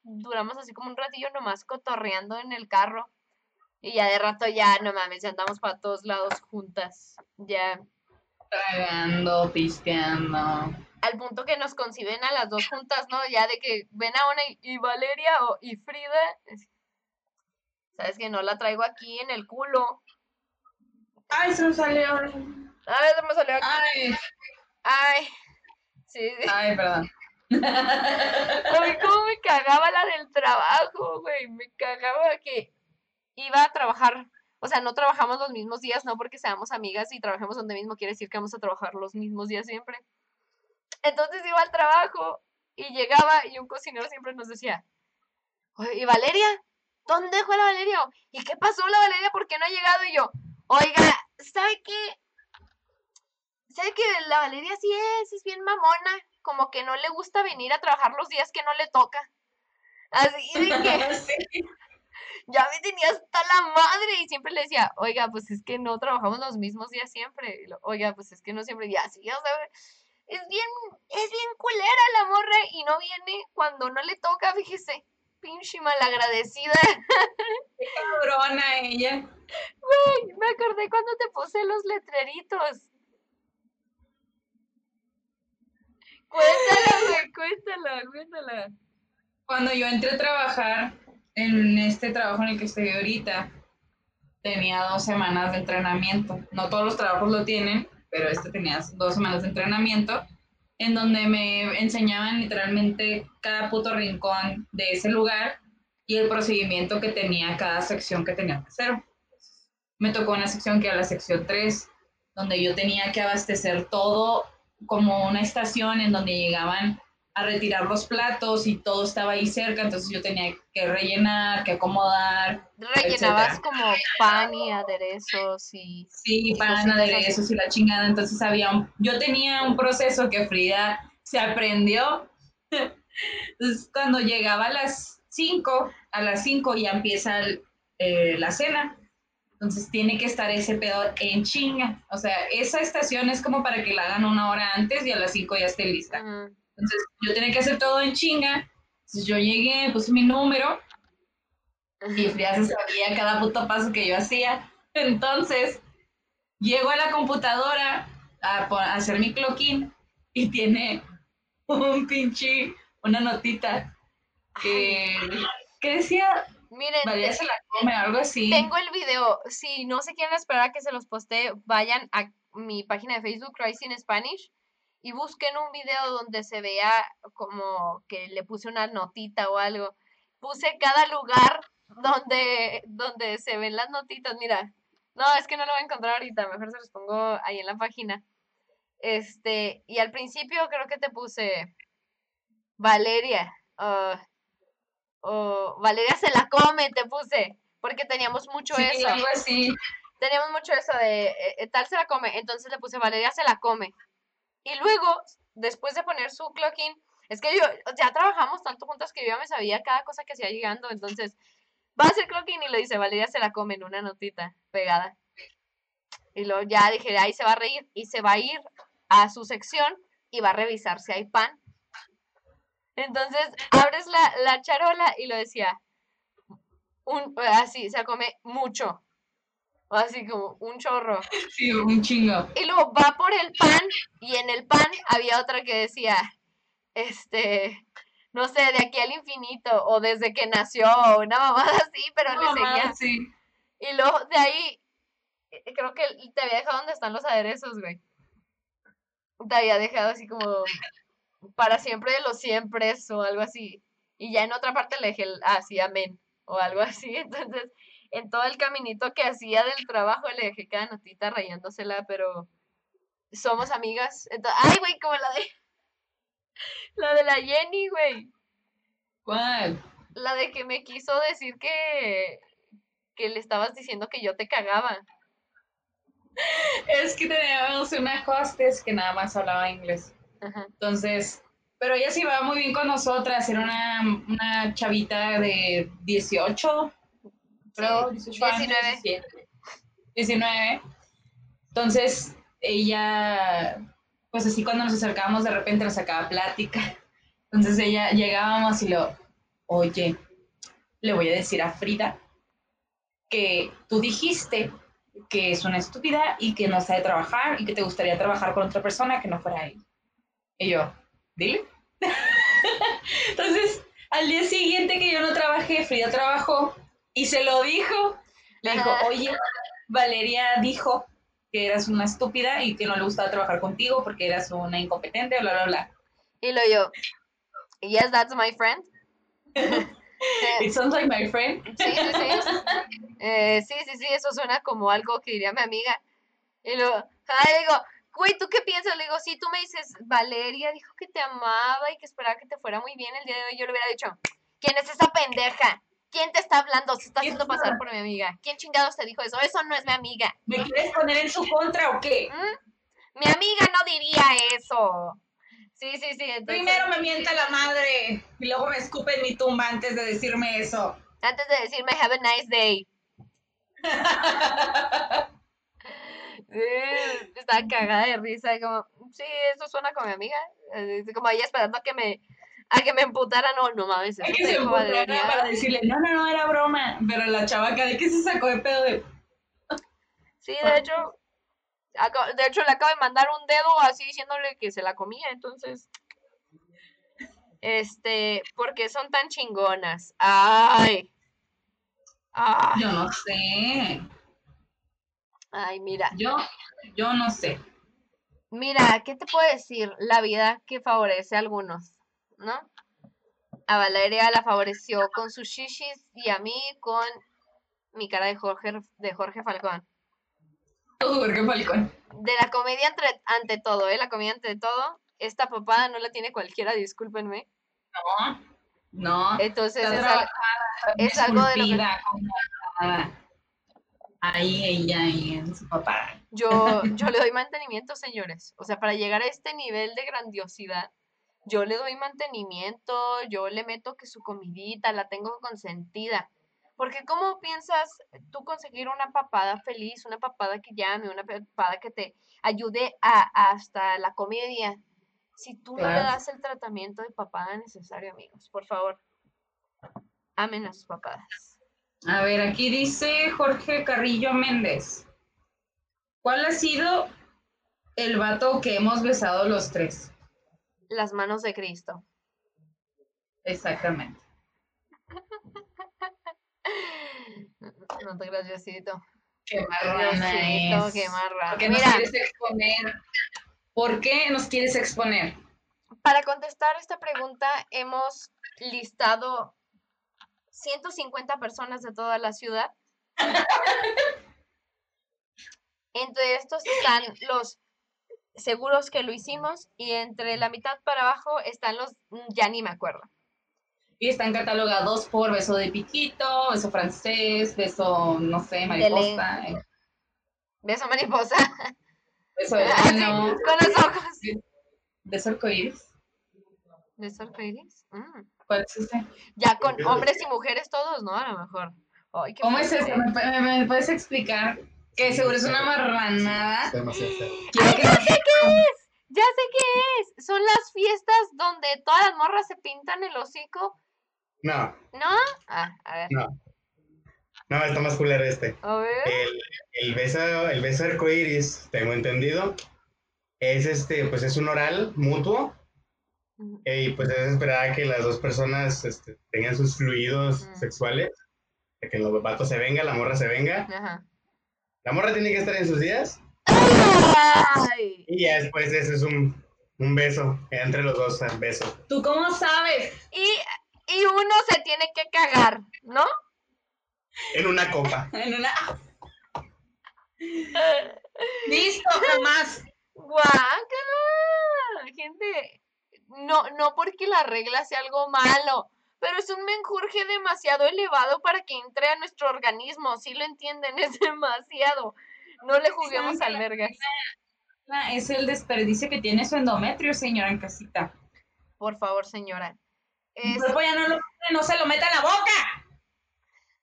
duramos así como un ratillo nomás cotorreando en el carro. Y ya de rato ya, no mames, ya andamos para todos lados juntas. Ya Tragando, pisteando. al punto que nos conciben a las dos juntas, ¿no? Ya de que ven a una y, y Valeria o, y Frida. es- Sabes que no la traigo aquí en el culo. Ay, se me salió. A ver, se me salió aquí. Ay, Ay. Sí, sí. ay, perdón. A mí cómo me cagaba la del trabajo, güey. Me cagaba que iba a trabajar. O sea, no trabajamos los mismos días, no porque seamos amigas y trabajemos donde mismo quiere decir que vamos a trabajar los mismos días siempre. Entonces iba al trabajo y llegaba y un cocinero siempre nos decía, "Oye, ¿y Valeria? ¿Dónde dejó la Valeria? ¿Y qué pasó la Valeria? ¿Por qué no ha llegado? Y yo, oiga, ¿sabe qué? ¿Sabe que la Valeria sí es? Es bien mamona. Como que no le gusta venir a trabajar los días que no le toca. Así de que Sí. ya me tenía hasta la madre y siempre le decía, oiga, pues es que no trabajamos los mismos días siempre. Lo, oiga, pues es que no siempre, y así, o sea, es bien, es bien culera la morra y no viene cuando no le toca, fíjese, pinche malagradecida. Cabrona ella. Me acordé cuando te puse los letreritos. Cuéntala, güey, cuéntala, cuéntala. Cuando yo entré a trabajar en este trabajo en el que estoy ahorita, tenía dos semanas de entrenamiento. No todos los trabajos lo tienen, pero este tenía dos semanas de entrenamiento en donde me enseñaban literalmente cada puto rincón de ese lugar y el procedimiento que tenía cada sección que tenía que hacer. Me tocó una sección que era la sección 3, donde yo tenía que abastecer todo como una estación en donde llegaban a retirar los platos y todo estaba ahí cerca, entonces yo tenía que rellenar, que acomodar, Rellenabas etcétera. como pan y aderezos y... Sí, Y pan, así. aderezos y la chingada. Entonces había un, yo tenía un proceso que Frida se aprendió. Entonces cuando llegaba a las 5, a las 5 ya empieza el, eh, la cena. Entonces tiene que estar ese pedo en chinga. O sea, esa estación es como para que la hagan una hora antes y a las 5 ya esté lista. Entonces yo tenía que hacer todo en chinga. Entonces yo llegué, puse mi número y Frida se sabía cada puto paso que yo hacía. Entonces, llego a la computadora a, hacer mi clock-in y tiene un pinche, una notita que, que decía, Miren, Valeria se la come, algo así. tengo el video. Si no se quieren esperar a que se los postee, vayan a mi página de Facebook, Rice in Spanish, y busquen un video donde se vea como que le puse una notita o algo. Puse cada lugar donde, donde se ven las notitas. Mira, no, es que no lo voy a encontrar ahorita, mejor se los pongo ahí en la página. Este, y al principio creo que te puse Valeria. ah, o Valeria se la come, te puse, porque teníamos mucho Sí, eso. algo así. Teníamos mucho eso de eh, eh, tal se la come, entonces le puse Valeria se la come. Y luego, después de poner su clocking, es que yo ya trabajamos tanto juntas que yo ya me sabía cada cosa que hacía llegando, entonces va a hacer clocking y le dice Valeria se la come en una notita pegada. Y luego ya dije, ahí se va a reír y se va a ir a su sección y va a revisar si hay pan. Entonces abres la, la charola y lo decía, un, así, se come mucho. O así como un chorro. Sí, un chingo. Y luego va por el pan y en el pan había otra que decía, este, no sé, de aquí al infinito o desde que nació o una mamada así, pero le seguía. sí. Y luego de ahí, eh, creo que te había dejado donde están los aderezos, güey. Te había dejado así como para siempre de los siempre o algo así. Y ya en otra parte le dejé el- así amén o algo así. Entonces, en todo el caminito que hacía del trabajo le dejé cada notita rayándosela, pero somos amigas. Ento- ay, güey, como la de la de la Jenny, güey. ¿Cuál? La de que me quiso decir que que le estabas diciendo que yo te cagaba. Es que teníamos una hostess que nada más hablaba inglés. Ajá. Entonces, pero ella se iba muy bien con nosotras, era una, una chavita de 18, creo, 18 años, 19. 17, 19. Entonces, ella, pues así cuando nos acercábamos de repente nos sacaba plática. Entonces ella llegábamos y lo, oye, le voy a decir a Frida que tú dijiste que es una estúpida y que no sabe trabajar y que te gustaría trabajar con otra persona que no fuera él. Y yo, dile. Entonces, al día siguiente que yo no trabajé, Frida trabajó y se lo dijo. Le dijo, oye, Valeria dijo que eras una estúpida y que no le gustaba trabajar contigo porque eras una incompetente, bla, bla, bla. Y lo yo, yes, that's my friend. It sounds like my friend. Sí, sí, sí. Eh, sí, sí, sí, eso suena como algo que diría mi amiga. Y luego, ah, digo, güey, ¿tú qué piensas? Le digo, sí, tú me dices, Valeria dijo que te amaba y que esperaba que te fuera muy bien el día de hoy. Yo le hubiera dicho, ¿quién es esa pendeja? ¿Quién te está hablando? Se está haciendo pasar por mi amiga. ¿Quién chingados te dijo eso? Eso no es mi amiga. ¿Me quieres poner en su contra o qué? ¿Mm? Mi amiga no diría eso. Sí, sí, sí. entonces- Primero me mienta la madre y luego me escupe en mi tumba antes de decirme eso. Antes de decirme have a nice day. Estaba cagada de risa, como, sí, eso suena como mi amiga. Como ella esperando a que me, a que me emputara, no, no mames, eso que se emputara para decirle, no, no, no, era broma. Pero la chavaca de que se sacó de pedo de... Sí, de hecho, de hecho le acabo de mandar un dedo así diciéndole que se la comía, entonces, este, porque son tan chingonas. Ay, ay, Yo no sé. Ay, mira. Yo, yo no sé. Mira, ¿qué te puedo decir? La vida que favorece a algunos, ¿no? A Valeria la favoreció con sus shishis y a mí con mi cara de Jorge, de Jorge Falcón. Jorge Falcón. De la comedia entre- ante todo, ¿eh? La comedia ante todo. Esta papada no la tiene cualquiera, discúlpenme. No, no. Entonces, es al- es algo de lo que-. Ahí ella y en su papá. yo, yo le doy mantenimiento, señores. O sea, para llegar a este nivel de grandiosidad, yo le doy mantenimiento, yo le meto que su comidita, la tengo consentida. Porque ¿cómo piensas tú conseguir una papada feliz, una papada que llame, una papada que te ayude a, hasta la comedia? Si tú no le das el tratamiento de papada necesario, amigos, por favor, amen a sus papadas. A ver, aquí dice Jorge Carrillo Méndez. ¿Cuál ha sido el vato que hemos besado los tres? Las manos de Cristo. Exactamente. No te graciosito. Qué marrana es. qué marrana. ¿Por qué nos Mira, quieres exponer? ¿Por qué nos quieres exponer? para contestar esta pregunta hemos listado 150 personas de toda la ciudad. Entre estos están los seguros que lo hicimos y entre la mitad para abajo están los mm, ya ni me acuerdo. Y están catalogados por beso de piquito, beso francés, beso, no sé, mariposa, eh, Beso mariposa beso de ano, con los ojos. beso arcoíris. ¿Beso arcoíris? Mm. ¿Cuál es ese? Ya con hombres y mujeres todos, ¿no? A lo mejor. Ay, qué ¿Cómo es eso? ¿Me, pu- me- me puedes explicar? Que seguro es una marranada. Es demasiado serio. Quiero que nos- Ya sé qué es. Son las fiestas donde todas las morras se pintan el hocico. No, ¿No? Ah, a ver. no. No, está más culero este. A ver. El, el beso, el beso arcoíris, tengo entendido, es este, pues es un oral mutuo. Eh, Y pues es esperar a que las dos personas este, tengan sus fluidos Mm. sexuales. De que el vato se venga, la morra se venga. Ajá. La morra tiene que estar en sus días. Ay. Y ya después ese es un, un beso entre los dos, un beso. ¿Tú cómo sabes? Y, y uno se tiene que cagar, ¿no? En una copa. En una... Listo, jamás. Guácala. Gente, no, no porque la regla sea algo malo, pero es un menjurje demasiado elevado para que entre a nuestro organismo. Si lo entienden, es demasiado. No le juguemos al vergas. Es el desperdicio que tiene su endometrio, señora en casita. Por favor, señora. El Es cuerpo ya no, lo, no se lo meta en la boca.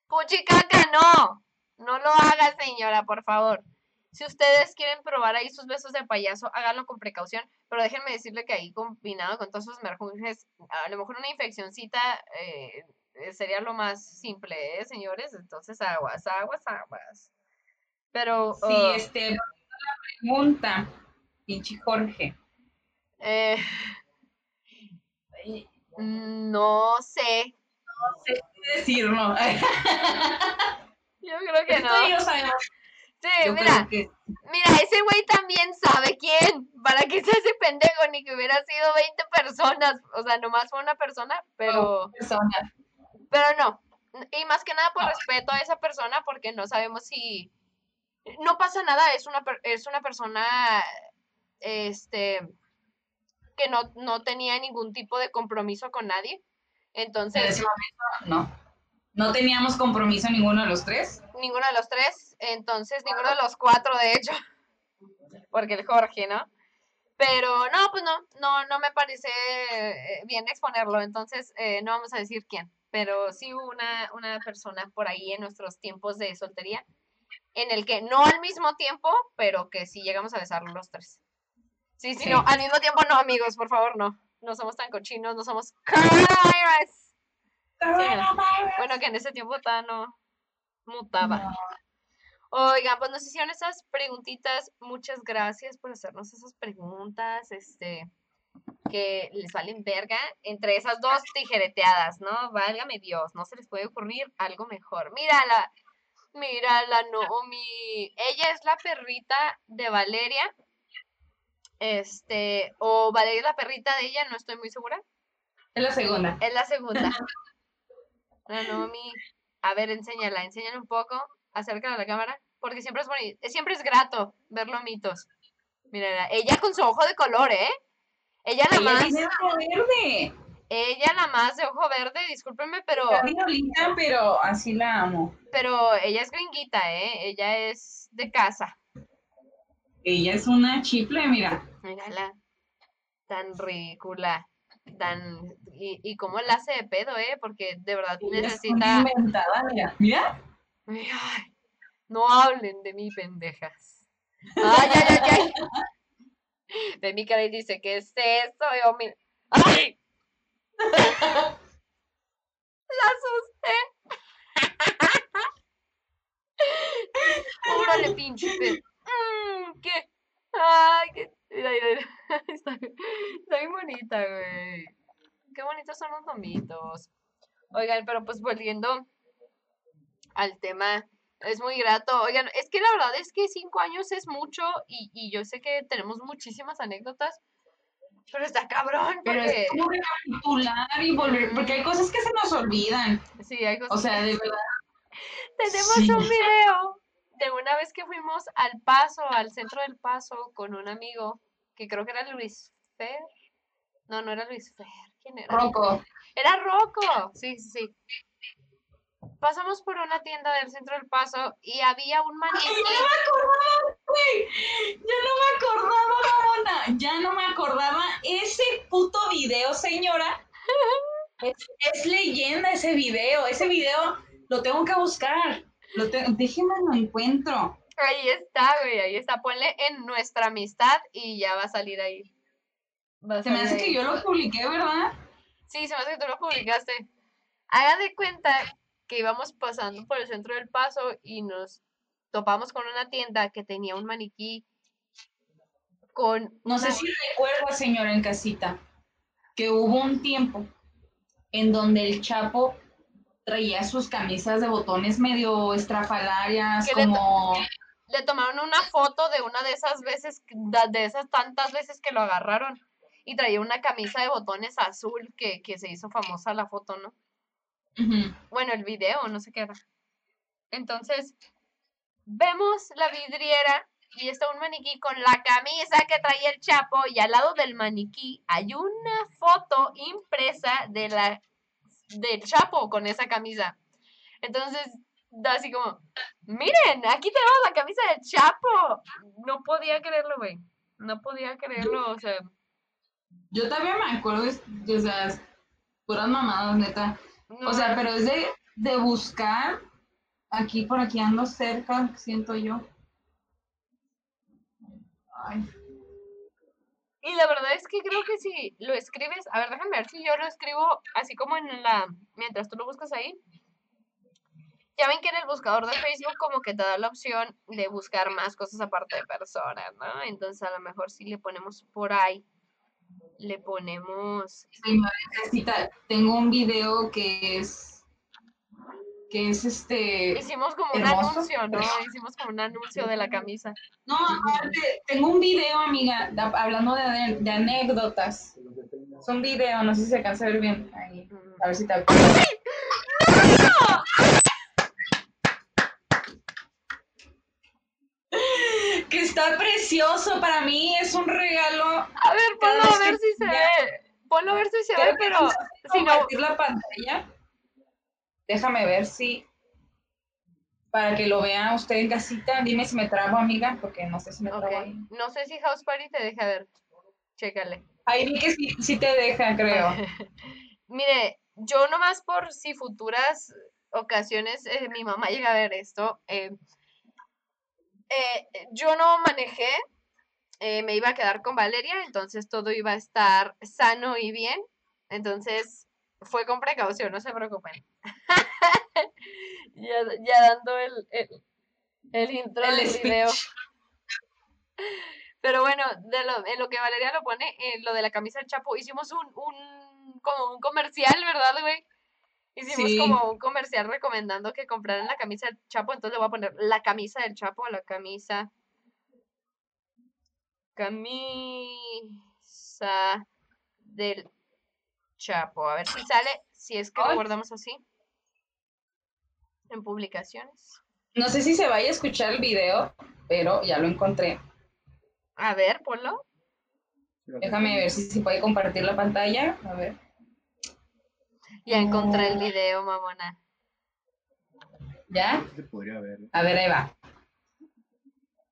puchicaca, no. No lo haga, señora, por favor. Si ustedes quieren probar ahí sus besos de payaso, háganlo con precaución, pero déjenme decirle que ahí combinado con todos sus merjunjes, a lo mejor una infeccioncita eh, eh, sería lo más simple, ¿eh, señores? Entonces, aguas, aguas, aguas. Pero... Sí, uh, este, la pregunta, pinche Jorge. eh, no sé. No sé qué decirlo. Yo creo que no. sabemos. Sí, Yo mira, que mira, ese güey también sabe quién. ¿Para qué se hace pendejo? Ni que hubiera sido 20 personas. O sea, nomás fue una persona, pero... persona. Pero no. Y más que nada por No. respeto a esa persona, porque no sabemos si. No pasa nada, es una, es una persona. Este. Que no, no tenía ningún tipo de compromiso con nadie. En Entonces, ese momento, no. No teníamos compromiso ninguno de los tres. Ninguno de los tres. Entonces, ninguno de los cuatro, de hecho. Porque el Jorge, ¿no? Pero no, pues no, no, no me parece eh, bien exponerlo. Entonces, eh, no vamos a decir quién. Pero sí hubo una, una persona por ahí en nuestros tiempos de soltería, en el que no al mismo tiempo, pero que sí llegamos a besarlo los tres. Sí, sí, Sí. no, al mismo tiempo no, amigos, por favor, no. No somos tan cochinos, no somos coronavirus. Bueno, que en ese tiempo todavía no mutaba. No. Oigan, pues nos hicieron esas preguntitas. Muchas gracias por hacernos esas preguntas. Este, que les valen verga. Entre esas dos tijereteadas, ¿no? Válgame Dios, no se les puede ocurrir algo mejor. Mírala, mírala, Naomi. Ella es la perrita de Valeria. Este, o Valeria es la perrita de ella, no estoy muy segura. Es la segunda. Es la segunda. La Naomi. A ver, enséñala, enséñala un poco. Acércala a la cámara. Porque siempre es bonito. Siempre es grato ver lomitos. Mira, ella con su ojo de color, ¿eh? Ella la Ella más, ojo verde. ella la más de ojo verde, discúlpenme, pero, Está pero así la amo. pero ella es gringuita, ¿eh? Ella es de casa. Ella es una chiple, mira. Mírala. Tan ridícula. Tan. Y, y cómo la hace de pedo, ¿eh? Porque de verdad Ella es necesita. inventada, mira. Mira. Ay, no hablen de mí, pendejas. Ay, ay, ay, ay. Ve mi cara y dice, ¿qué es eso? Yo, mi... ¡Ay! La asusté. Órale, pinche pe- Mm, ¿Qué? Ay, qué... Mira, mira, mira. Está, está bien bonita, güey. Qué bonitos son los lomitos. Oigan, pero pues volviendo al tema, es muy grato. Oigan, es que la verdad es que cinco años es mucho y, y yo sé que tenemos muchísimas anécdotas, pero está cabrón Pero porque es como recapitular y volver, porque hay cosas que se nos olvidan. sí, hay cosas O sea, de verdad. Tenemos Sí. un video de una vez que fuimos al Paso, al centro del Paso, con un amigo que creo que era Luis Fer. No, no era Luis Fer. ¿Quién era? Rocco. Era Rocco. Sí, sí, sí. Pasamos por una tienda del centro del Paso y había un Ay, maniquí. ya no me acordaba, güey. Ya no me acordaba, mamona. Ya no me acordaba. Ese puto video, señora. Es, es leyenda ese video. Ese video lo tengo que buscar. Lo Déjeme lo encuentro. Ahí está, güey, ahí está. Ponle en nuestra amistad y ya va a salir ahí. A Se me hace ahí. que yo lo publiqué, ¿verdad? Sí, se me hace que tú lo publicaste. Haga de cuenta que íbamos pasando por el centro del paso y nos topamos con una tienda que tenía un maniquí con No sé si recuerda, señora en casita, que hubo un tiempo en donde el Chapo traía sus camisas de botones medio estrafalarias, Que le to- como... le tomaron una foto de una de esas veces, de esas tantas veces que lo agarraron y traía una camisa de botones azul que, que se hizo famosa la foto, ¿no? Bueno, el video, no sé qué era. Entonces, vemos la vidriera y está un maniquí con la camisa que traía el Chapo y al lado del maniquí hay una foto impresa de la del Chapo con esa camisa. Entonces, da así como, miren, aquí tenemos la camisa del Chapo. No podía creerlo, güey. No podía creerlo, o sea, Yo también me acuerdo de, de esas puras mamadas, neta. no, O sea, pero es de, de buscar, aquí por aquí ando cerca, siento yo. Y la verdad es que creo que si lo escribes, a ver, déjame ver si yo lo escribo así como en la, mientras tú lo buscas ahí. Ya ven que en el buscador de Facebook como que te da la opción de buscar más cosas aparte de personas, ¿no? Entonces a lo mejor si le ponemos por ahí, le ponemos... Tengo un video que es que es este. Hicimos como un anuncio, ¿no? Hicimos como un anuncio de la camisa. No, aparte, tengo un video, amiga, hablando de, de, anécdotas. Es un video, no sé si se alcanza a ver bien. Ahí, a ver si te acuerdas. que está precioso para mí, es un regalo. A ver, ponlo a ver si se ve. Ponlo a ver si se ve, pero si no. la pantalla? Déjame ver si para que lo vean usted en casita. Dime si me trabo, amiga, porque no sé si me trabo ahí. No sé si House Party te deja ver. Chécale. Ahí vi que sí, te deja, creo. Mire, yo nomás por si futuras ocasiones eh, mi mamá llega a ver esto, eh, eh, yo no manejé, me iba a quedar con Valeria, entonces todo iba a estar sano y bien. Entonces, fue con precaución, no se preocupen. ya, ya, dando el, el, intro del video. Pero bueno, de lo, en lo que Valeria lo pone, en lo de la camisa del Chapo, hicimos un, un como un comercial, ¿verdad, güey? Hicimos como un comercial recomendando que compraran la camisa del Chapo, entonces le voy a poner la camisa del Chapo, la camisa. Camisa del Chapo. A ver si sale, si es que lo guardamos así. En publicaciones. No sé si se vaya a escuchar el video, pero ya lo encontré. A ver, ponlo. Déjame ver si se puede compartir la pantalla. A ver. Ya encontré el video, mamona. ¿Ya? A ver, ahí va.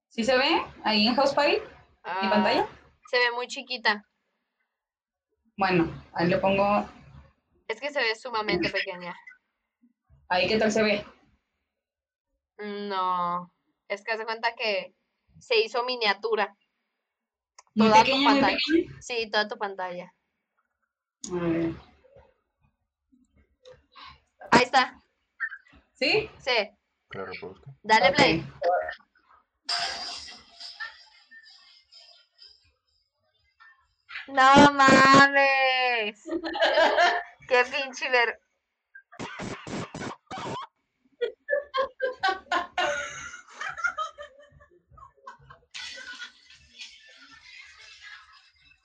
¿Sí se ve ahí en House Party? ¿Mi pantalla? Ah, se ve muy chiquita. Bueno, ahí le pongo. Es que se ve sumamente pequeña. ¿Ahí qué tal se ve? No, es que hace cuenta que se hizo miniatura. Toda tu pantalla. Sí, toda tu pantalla. Ahí está. ¿Sí? Sí. Dale play. No mames. Qué pinche ver.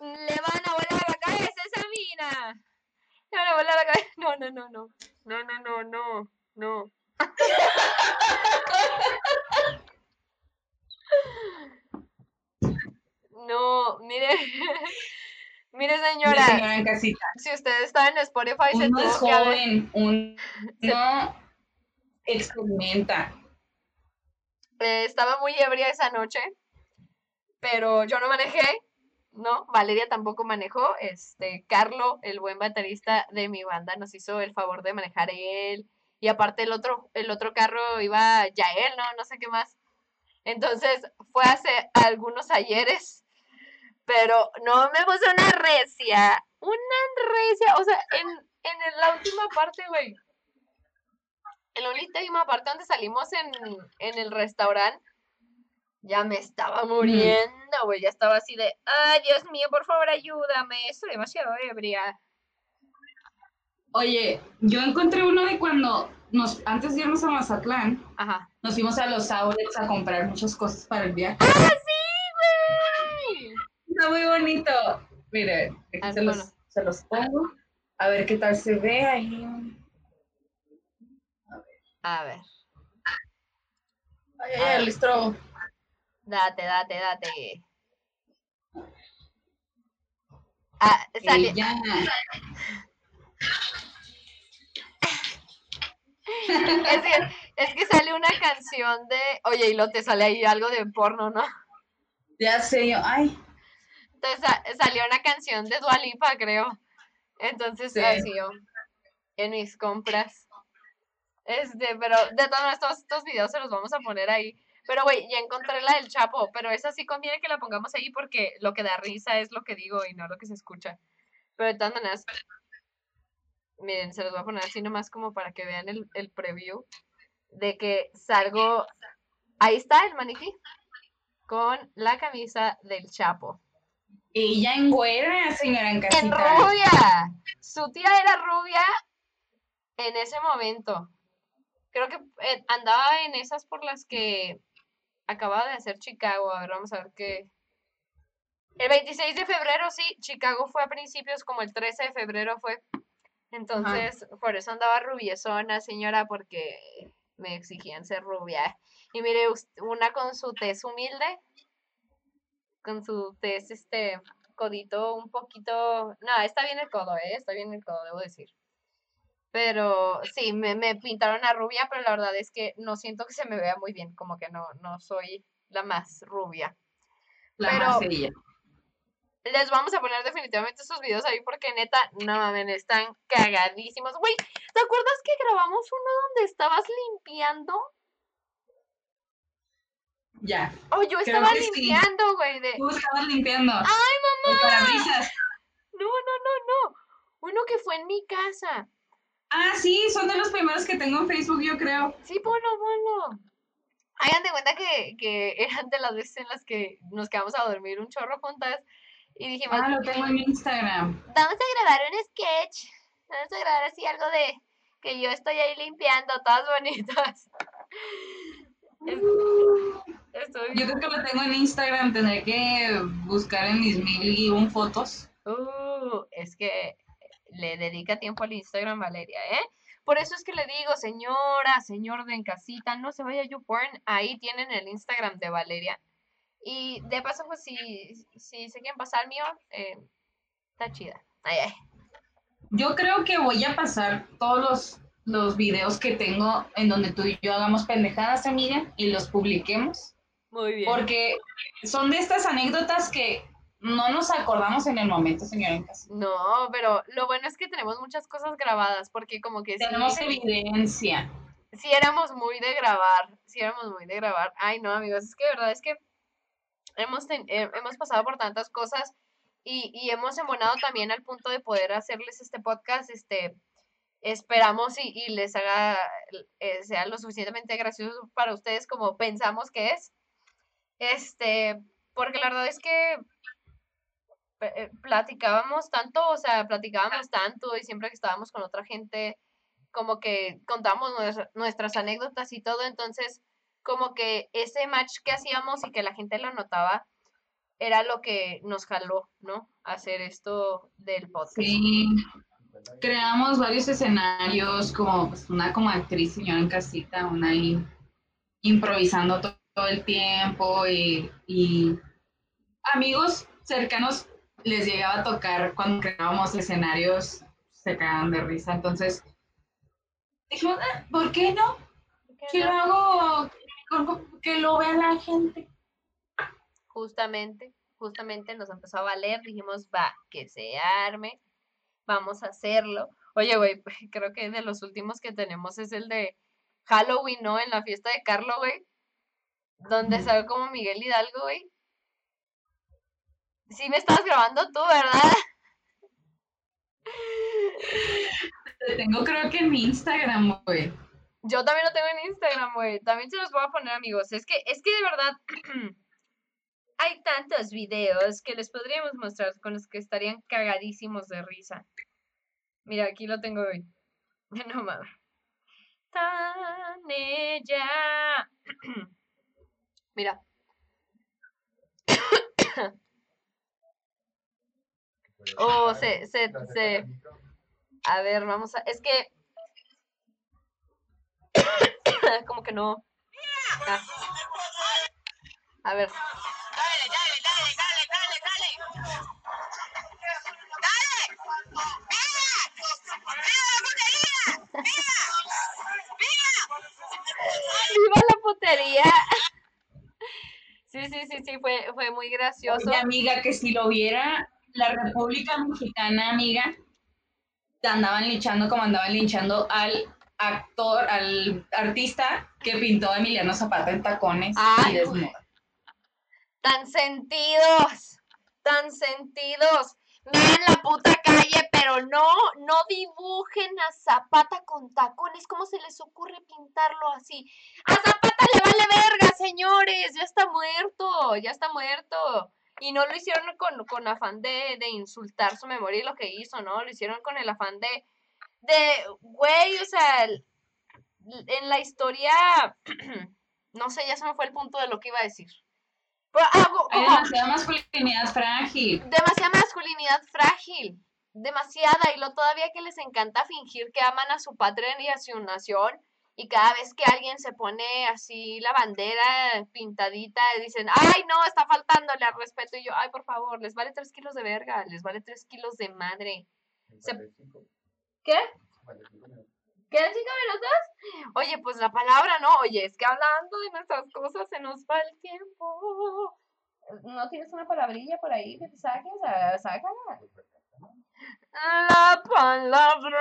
Le van a volar la cabeza a esa mina. Le van a volar la cabeza. No, no, no, no. No, no, no, no. No. No, mire. Mire, señora. señora en casita. Si usted está en Spotify, uno se es joven, uno experimenta. Eh, estaba muy ebria esa noche, pero yo no manejé, ¿no? Valeria tampoco manejó. Este, Carlo, el buen baterista de mi banda, nos hizo el favor de manejar él. Y aparte el otro, el otro carro iba Yael, ¿no? No sé qué más. Entonces fue hace algunos ayeres pero no me puse una recia. Una recia. O sea, en, en la última parte, güey. En la última parte donde salimos en, en el restaurante, ya me estaba muriendo, güey. Ya estaba así de, ay, Dios mío, por favor, ayúdame. Estoy demasiado ebria. Oye, yo encontré uno de cuando nos, antes de irnos a Mazatlán, Ajá. nos fuimos a los outlets a comprar muchas cosas para el viaje. ¡Ah, Está muy bonito. Mire, aquí se, los, se los pongo. A ver qué tal se ve ahí. A ver. A ver. Ay, ay, listo. Date, date, date. Ah, sale. Es, que, es que sale una canción de. Oye, y lo te sale ahí algo de porno, ¿no? Ya sé yo. Ay. Entonces salió una canción de Dualipa, creo. Entonces, así yo, en mis compras. Este, pero de todos estos, estos videos se los vamos a poner ahí. Pero, güey, ya encontré la del Chapo, pero esa sí conviene que la pongamos ahí porque lo que da risa es lo que digo y no lo que se escucha. Pero de todas maneras, miren, se los voy a poner así nomás como para que vean el, el preview de que salgo, ahí está el maniquí, con la camisa del Chapo. Ella en güera, señora en casita. En rubia. Su tía era rubia en ese momento. Creo que eh, andaba en esas por las que acababa de hacer Chicago. A ver, vamos a ver qué. El 26 de febrero, sí, Chicago fue a principios, como el 13 de febrero fue. Entonces, por eso andaba rubiesona, señora, porque me exigían ser rubia. Y mire, una con su tez humilde, con su tez, este, codito un poquito... No, está bien el codo, ¿eh? Está bien el codo, debo decir. Pero sí, me, me pintaron a rubia, pero la verdad es que no siento que se me vea muy bien, como que no, no soy la más rubia. La pero, más les vamos a poner definitivamente esos videos ahí porque neta, no mames, están cagadísimos. Güey, ¿te acuerdas que grabamos uno donde estabas limpiando? Ya. Oh, yo estaba limpiando, güey. De... Tú estabas limpiando. ¡Ay, mamá! No, no, no, no. Uno que fue en mi casa. Ah, sí, son de los primeros que tengo en Facebook, yo creo. Sí, bueno, bueno. Hagan de cuenta que, que eran de las veces en las que nos quedamos a dormir un chorro juntas y dijimos, ah, lo tengo en Instagram. Vamos a grabar un sketch. Vamos a grabar así algo de que yo estoy ahí limpiando, todas bonitas. Yo creo que lo tengo en Instagram, tendré que buscar en mis mil y un fotos. Uh, es que le dedica tiempo al Instagram Valeria, ¿eh? Por eso es que le digo, señora, señor de en casita, no se vaya a YouPorn, ahí tienen el Instagram de Valeria. Y de paso, pues si, si se quieren pasar el mío, eh, está chida. Ay, ay. Yo creo que voy a pasar todos los, los videos que tengo en donde tú y yo hagamos pendejadas, Emilia, y los publiquemos. Muy bien. Porque son de estas anécdotas que no nos acordamos en el momento, señora No, pero lo bueno es que tenemos muchas cosas grabadas, porque como que... Tenemos evidencia. Sí, éramos muy de grabar, sí éramos muy de grabar. Ay, no, amigos, es que de verdad es que hemos, eh, hemos pasado por tantas cosas y, y, hemos embonado también al punto de poder hacerles este podcast, este, esperamos y, y les haga, eh, sea lo suficientemente gracioso para ustedes como pensamos que es, este, porque la verdad es que platicábamos tanto, o sea, platicábamos tanto y siempre que estábamos con otra gente, como que contamos nuestras anécdotas y todo, entonces como que ese match que hacíamos y que la gente lo notaba era lo que nos jaló, ¿no? Hacer esto del podcast. Sí, creamos varios escenarios, como pues, una como actriz, señora en casita, una improvisando todo, el tiempo y, y, amigos cercanos les llegaba a tocar cuando creábamos escenarios, se cagaban de risa. Entonces, dijimos, ah, ¿por qué no? ¿Qué lo hago que lo vea la gente. Justamente, justamente nos empezó a valer, dijimos, va, que se arme, vamos a hacerlo. Oye, güey, creo que de los últimos que tenemos es el de Halloween, ¿no? En la fiesta de Carlo, güey. Donde salió como Miguel Hidalgo, güey. Sí me estabas grabando tú, ¿verdad? Te tengo creo que en mi Instagram, güey. Yo también lo tengo en Instagram, güey. También se los voy a poner, amigos. Es que, es que de verdad hay tantos videos que les podríamos mostrar con los que estarían cagadísimos de risa. Mira, aquí lo tengo hoy. No mames. Tan ella. Mira. oh, se, se, se. A ver, vamos a. Es que como que no. Ah. A ver. Dale, dale, dale, dale, dale, dale. ¡Dale! ¡Viva! ¡Viva la putería! Sí, sí, sí, sí, fue, fue muy gracioso. Oye, amiga, que si lo viera la República Mexicana, amiga, andaban linchando como andaban linchando al actor, al artista que pintó a Emiliano Zapata en tacones Ay, y desnuda. Tan sentidos, tan sentidos. Vean la puta calle, pero no, no dibujen a Zapata con tacones. ¿Cómo se les ocurre pintarlo así? A Zapata le vale verga, señores. Ya está muerto, ya está muerto. Y no lo hicieron con, con afán de, de insultar su memoria y lo que hizo, ¿no? Lo hicieron con el afán de, de, güey, o sea, en la historia, no sé, ya se me fue el punto de lo que iba a decir. Pero Hay como demasiada masculinidad frágil. demasiada masculinidad frágil, demasiada, y lo todavía que les encanta fingir que aman a su patria y a su nación, y cada vez que alguien se pone así la bandera pintadita, dicen, ay, no, está faltándole al respeto, y yo, ay, por favor, les vale tres kilos de verga, les vale tres kilos de madre. Se- ¿Qué? ¿Quedan cinco minutos? Oye, pues la palabra, ¿no? Oye, es que hablando de nuestras cosas se nos va el tiempo. ¿No tienes una palabrilla por ahí que te saques? Sácala. La palabra.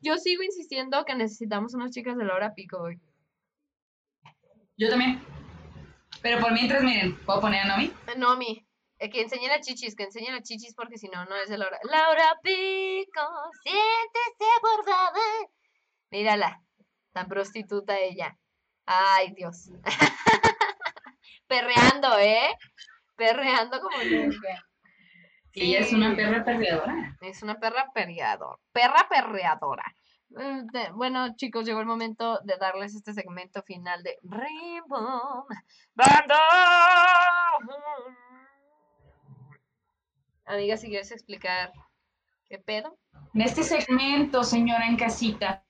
Yo sigo insistiendo que necesitamos unas chicas de la hora pico hoy. Yo también. Pero por mientras, miren, ¿puedo poner a Nomi? Nomi, eh, que enseñen a chichis, que enseñen a chichis porque si no, no es de la hora. Laura Pico, siéntese por favor. Mírala, tan prostituta ella. Ay, Dios. Perreando, ¿eh? Perreando como nunca. Y ella es una perra perreadora. Es una perra perreador. Perra perreadora. Mm, Bueno, chicos, llegó el momento de darles este segmento final de Rainbow. Amiga, si quieres explicar qué pedo. En este segmento, señora en casita,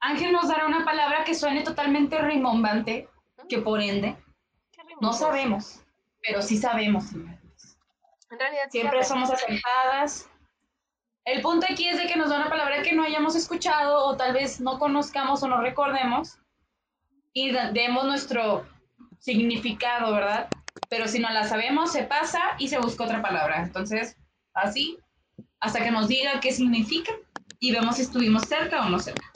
Ángel nos dará una palabra que suene totalmente rimbombante, que por ende ¿Qué no sabemos, pero sí sabemos, señores. En realidad, Siempre somos acertadas. El punto aquí es de que nos da una palabra que no hayamos escuchado o tal vez no conozcamos o no recordemos y demos nuestro significado, ¿verdad? Pero si no la sabemos, se pasa y se busca otra palabra. Entonces, así, hasta que nos diga qué significa y vemos si estuvimos cerca o no cerca.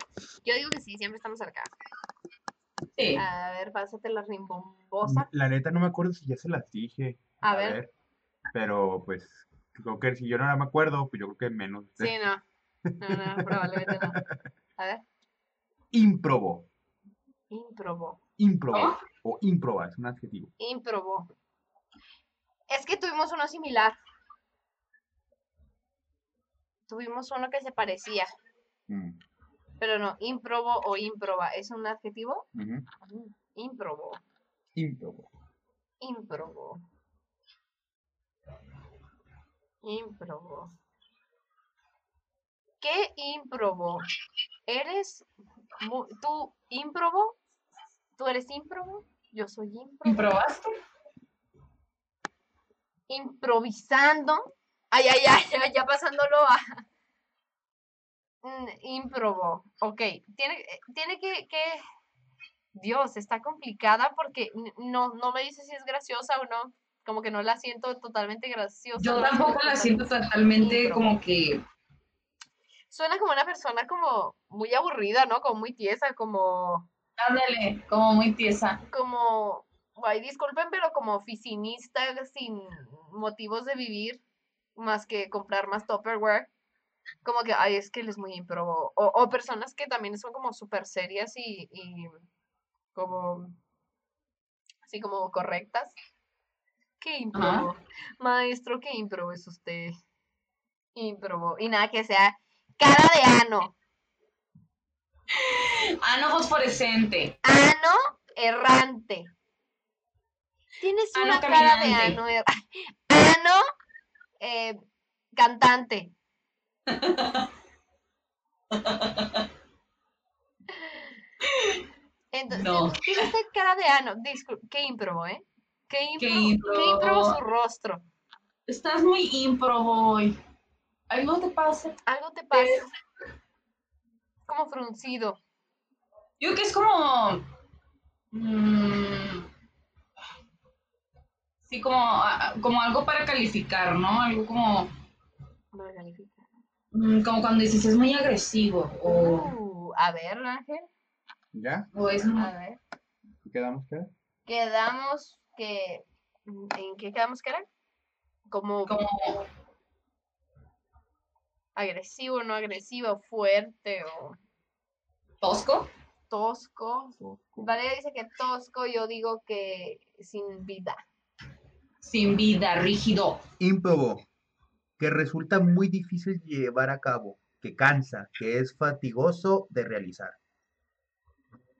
Yo digo que sí, siempre estamos cerca. Sí. A ver, pásate la rimbombosa. La neta no me acuerdo si ya se las dije. A ver. Pero pues creo que si yo no me acuerdo, pues yo creo que menos. Sí, no. No, no, probablemente no. A ver. Improbo. Improbo. Improbo. ¿Cómo? O improba, es un adjetivo. Improbo. Es que tuvimos uno similar. Tuvimos uno que se parecía, Mm, pero no, improbo o improba. ¿Es un adjetivo? Improbo. Improbo. Improbo. Improbo. ¿Qué improbo? ¿Eres tú improbo? ¿Tú eres improbo? Yo soy improbo. ¿Improbaste? improvisando. Ay, ay, ay, ya, ya pasándolo a. Mm, Improbo. Ok. Tiene, eh, tiene que, que. Dios, está complicada porque no, no me dice si es graciosa o no. Como que no la siento totalmente graciosa. Yo tampoco la siento totalmente como que Suena como una persona como muy aburrida, ¿no? Como muy tiesa, como. Ándale, como muy tiesa. como, ay, disculpen, pero como oficinista sin motivos de vivir más que comprar más Tupperware. Como que, ay, es que él es muy improbo. O, o personas que también son como súper serias y, y como, así como correctas. ¿Qué improbo? Maestro, ¿qué improbo es usted? Improbo. Y nada que sea cara de ano. Ano fosforescente. Ano errante. Tienes Ano una cara de ano. er- Ano eh, cantante. Entonces, No. tiene usted cara de ano. Disculpe, qué improbo, ¿eh? Qué Qué improbo, qué improbo improbo. su rostro. Estás muy impro hoy. Algo te pasa. Algo te pasa. Como fruncido. Yo creo que es como. mm, sí, como, como algo para calificar, ¿no? Algo como. No me califica. Mm, como cuando dices es muy agresivo o, Uh, a ver, Ángel. ¿Ya? o es muy... A ver. ¿Qué quedamos qué? Quedamos que. ¿En qué quedamos que era? Como como agresivo, no agresivo, fuerte o tosco. tosco. Tosco. Valeria dice que tosco, yo digo que sin vida. Sin vida, rígido. Ímprobo, que resulta muy difícil llevar a cabo, que cansa, que es fatigoso de realizar.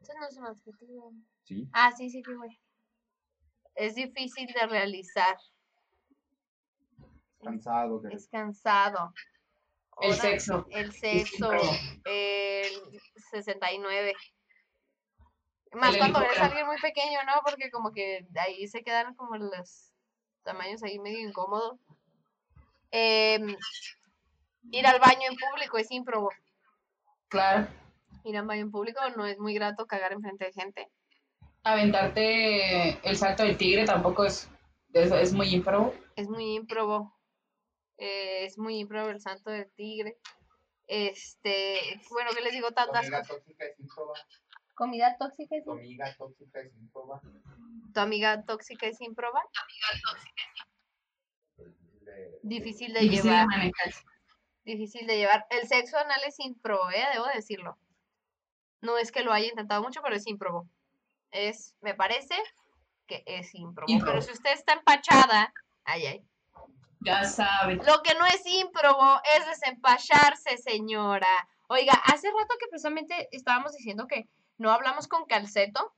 Eso no es un adjetivo. Sí. Ah, sí, sí, sí, güey. Es difícil de realizar. Cansado. Es cansado. El sexo. El sexo. El 69. Más El cuando eres alguien muy pequeño, ¿no? Porque como que ahí se quedan como los tamaños ahí medio incómodos. Em, ir al baño en público es ímprobo. Claro. Ir al baño en público no es muy grato cagar enfrente de gente. Aventarte el salto del tigre tampoco es, es, es muy ímprobo. Es muy ímprobo. eh, es muy ímprobo el santo del tigre. Este, bueno, ¿qué les digo tantas Comida cosas? tóxica es improba. Comida tóxica es Tu amiga tóxica es improba. tu amiga tóxica es improba. De- Difícil de Difícil de llevar. manejar. Difícil de llevar. El sexo anal es improbo, ¿eh? Debo decirlo. No es que lo haya intentado mucho, pero es improbo. Es, me parece que es improbo. Ímprobo. Pero si usted está empachada, ay, ay. Ya sabes. Lo que no es ímprobo es desempacharse, señora. Oiga, hace rato que precisamente estábamos diciendo que no hablamos con calceto,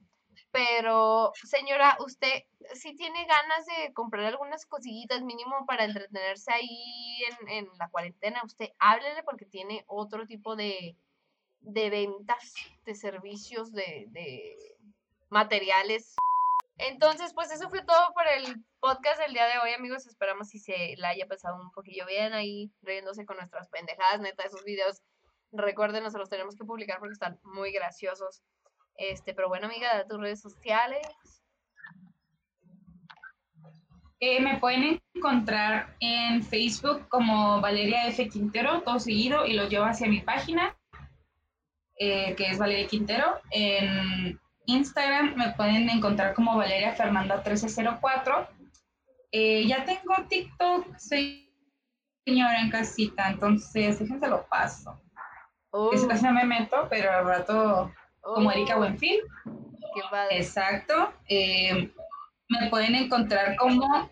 pero señora, usted si tiene ganas de comprar algunas cosillitas mínimo para entretenerse ahí en, en la cuarentena, usted háblele porque tiene otro tipo de, de ventas, de servicios, de, de materiales. Entonces, pues eso fue todo por el podcast del día de hoy, amigos. Esperamos si se la haya pasado un poquillo bien ahí, riéndose con nuestras pendejadas. Neta, esos videos, recuerden, nos los tenemos que publicar porque están muy graciosos. Este, pero bueno, amiga, da tus redes sociales. Eh, me pueden encontrar en Facebook como Valeria F. Quintero, todo seguido, y lo llevo hacia mi página, eh, que es Valeria Quintero. En Instagram me pueden encontrar como Valeria Fernanda 1304. Eh, ya tengo TikTok, soy señora en casita, entonces déjense lo paso. Ese Uh, casi no me meto, pero al rato, como Erika uh, Buenfil. Qué padre. Exacto. Eh, me pueden encontrar como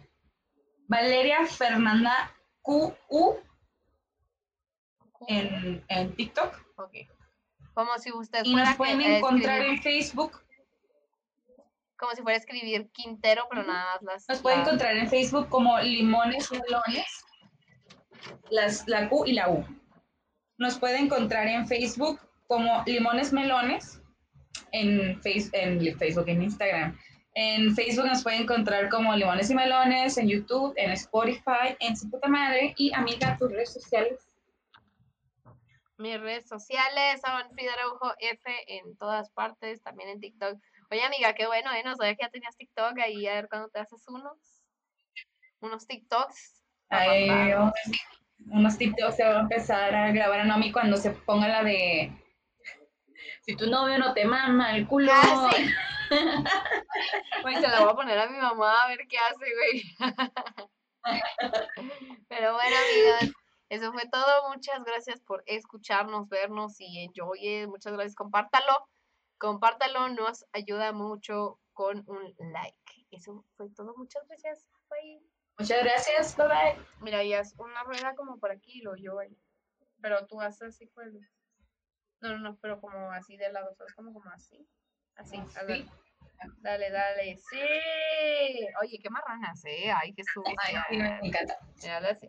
Valeria Fernanda QU en, en TikTok. Ok. Como si usted Y fuera nos pueden que- encontrar escribir- en Facebook. como si fuera a escribir Quintero, pero nada más las. Nos pueden encontrar en Facebook como Limones Melones. Las, la Q y la U. Nos puede encontrar en Facebook como Limones Melones. En, face, en Facebook, en Instagram. En Facebook nos puede encontrar como Limones y Melones, en YouTube, en Spotify, en su puta madre. Y amiga, tus redes sociales. Mis redes sociales son Frida Araujo F en todas partes, también en TikTok. Oye, amiga, qué bueno, ¿eh? No sabía que ya tenías TikTok ahí, a ver cuándo te haces unos. Unos TikToks. Vamos, unos TikToks se va a empezar a grabar a Nomi cuando se ponga la de si tu novio no te mama el culo. Ah, sí. Güey, se la voy a poner a mi mamá a ver qué hace, güey. Pero bueno, amigas, eso fue todo. Muchas gracias por escucharnos, vernos y enjoy. Muchas gracias. Compártalo. Compártalo, nos ayuda mucho con un like. Eso fue todo. Muchas gracias. Bye. Muchas gracias, bye bye. Mira, y haz una rueda como por aquí y lo yo ahí. Pero tú haces así pues. No, no, no, pero como así de lado, ¿sabes? Como, como así. Así, Así. dale. Dale, dale. Sí. Oye, qué marranas, ¿eh? Ay, qué Ay, me encanta. Mira, así,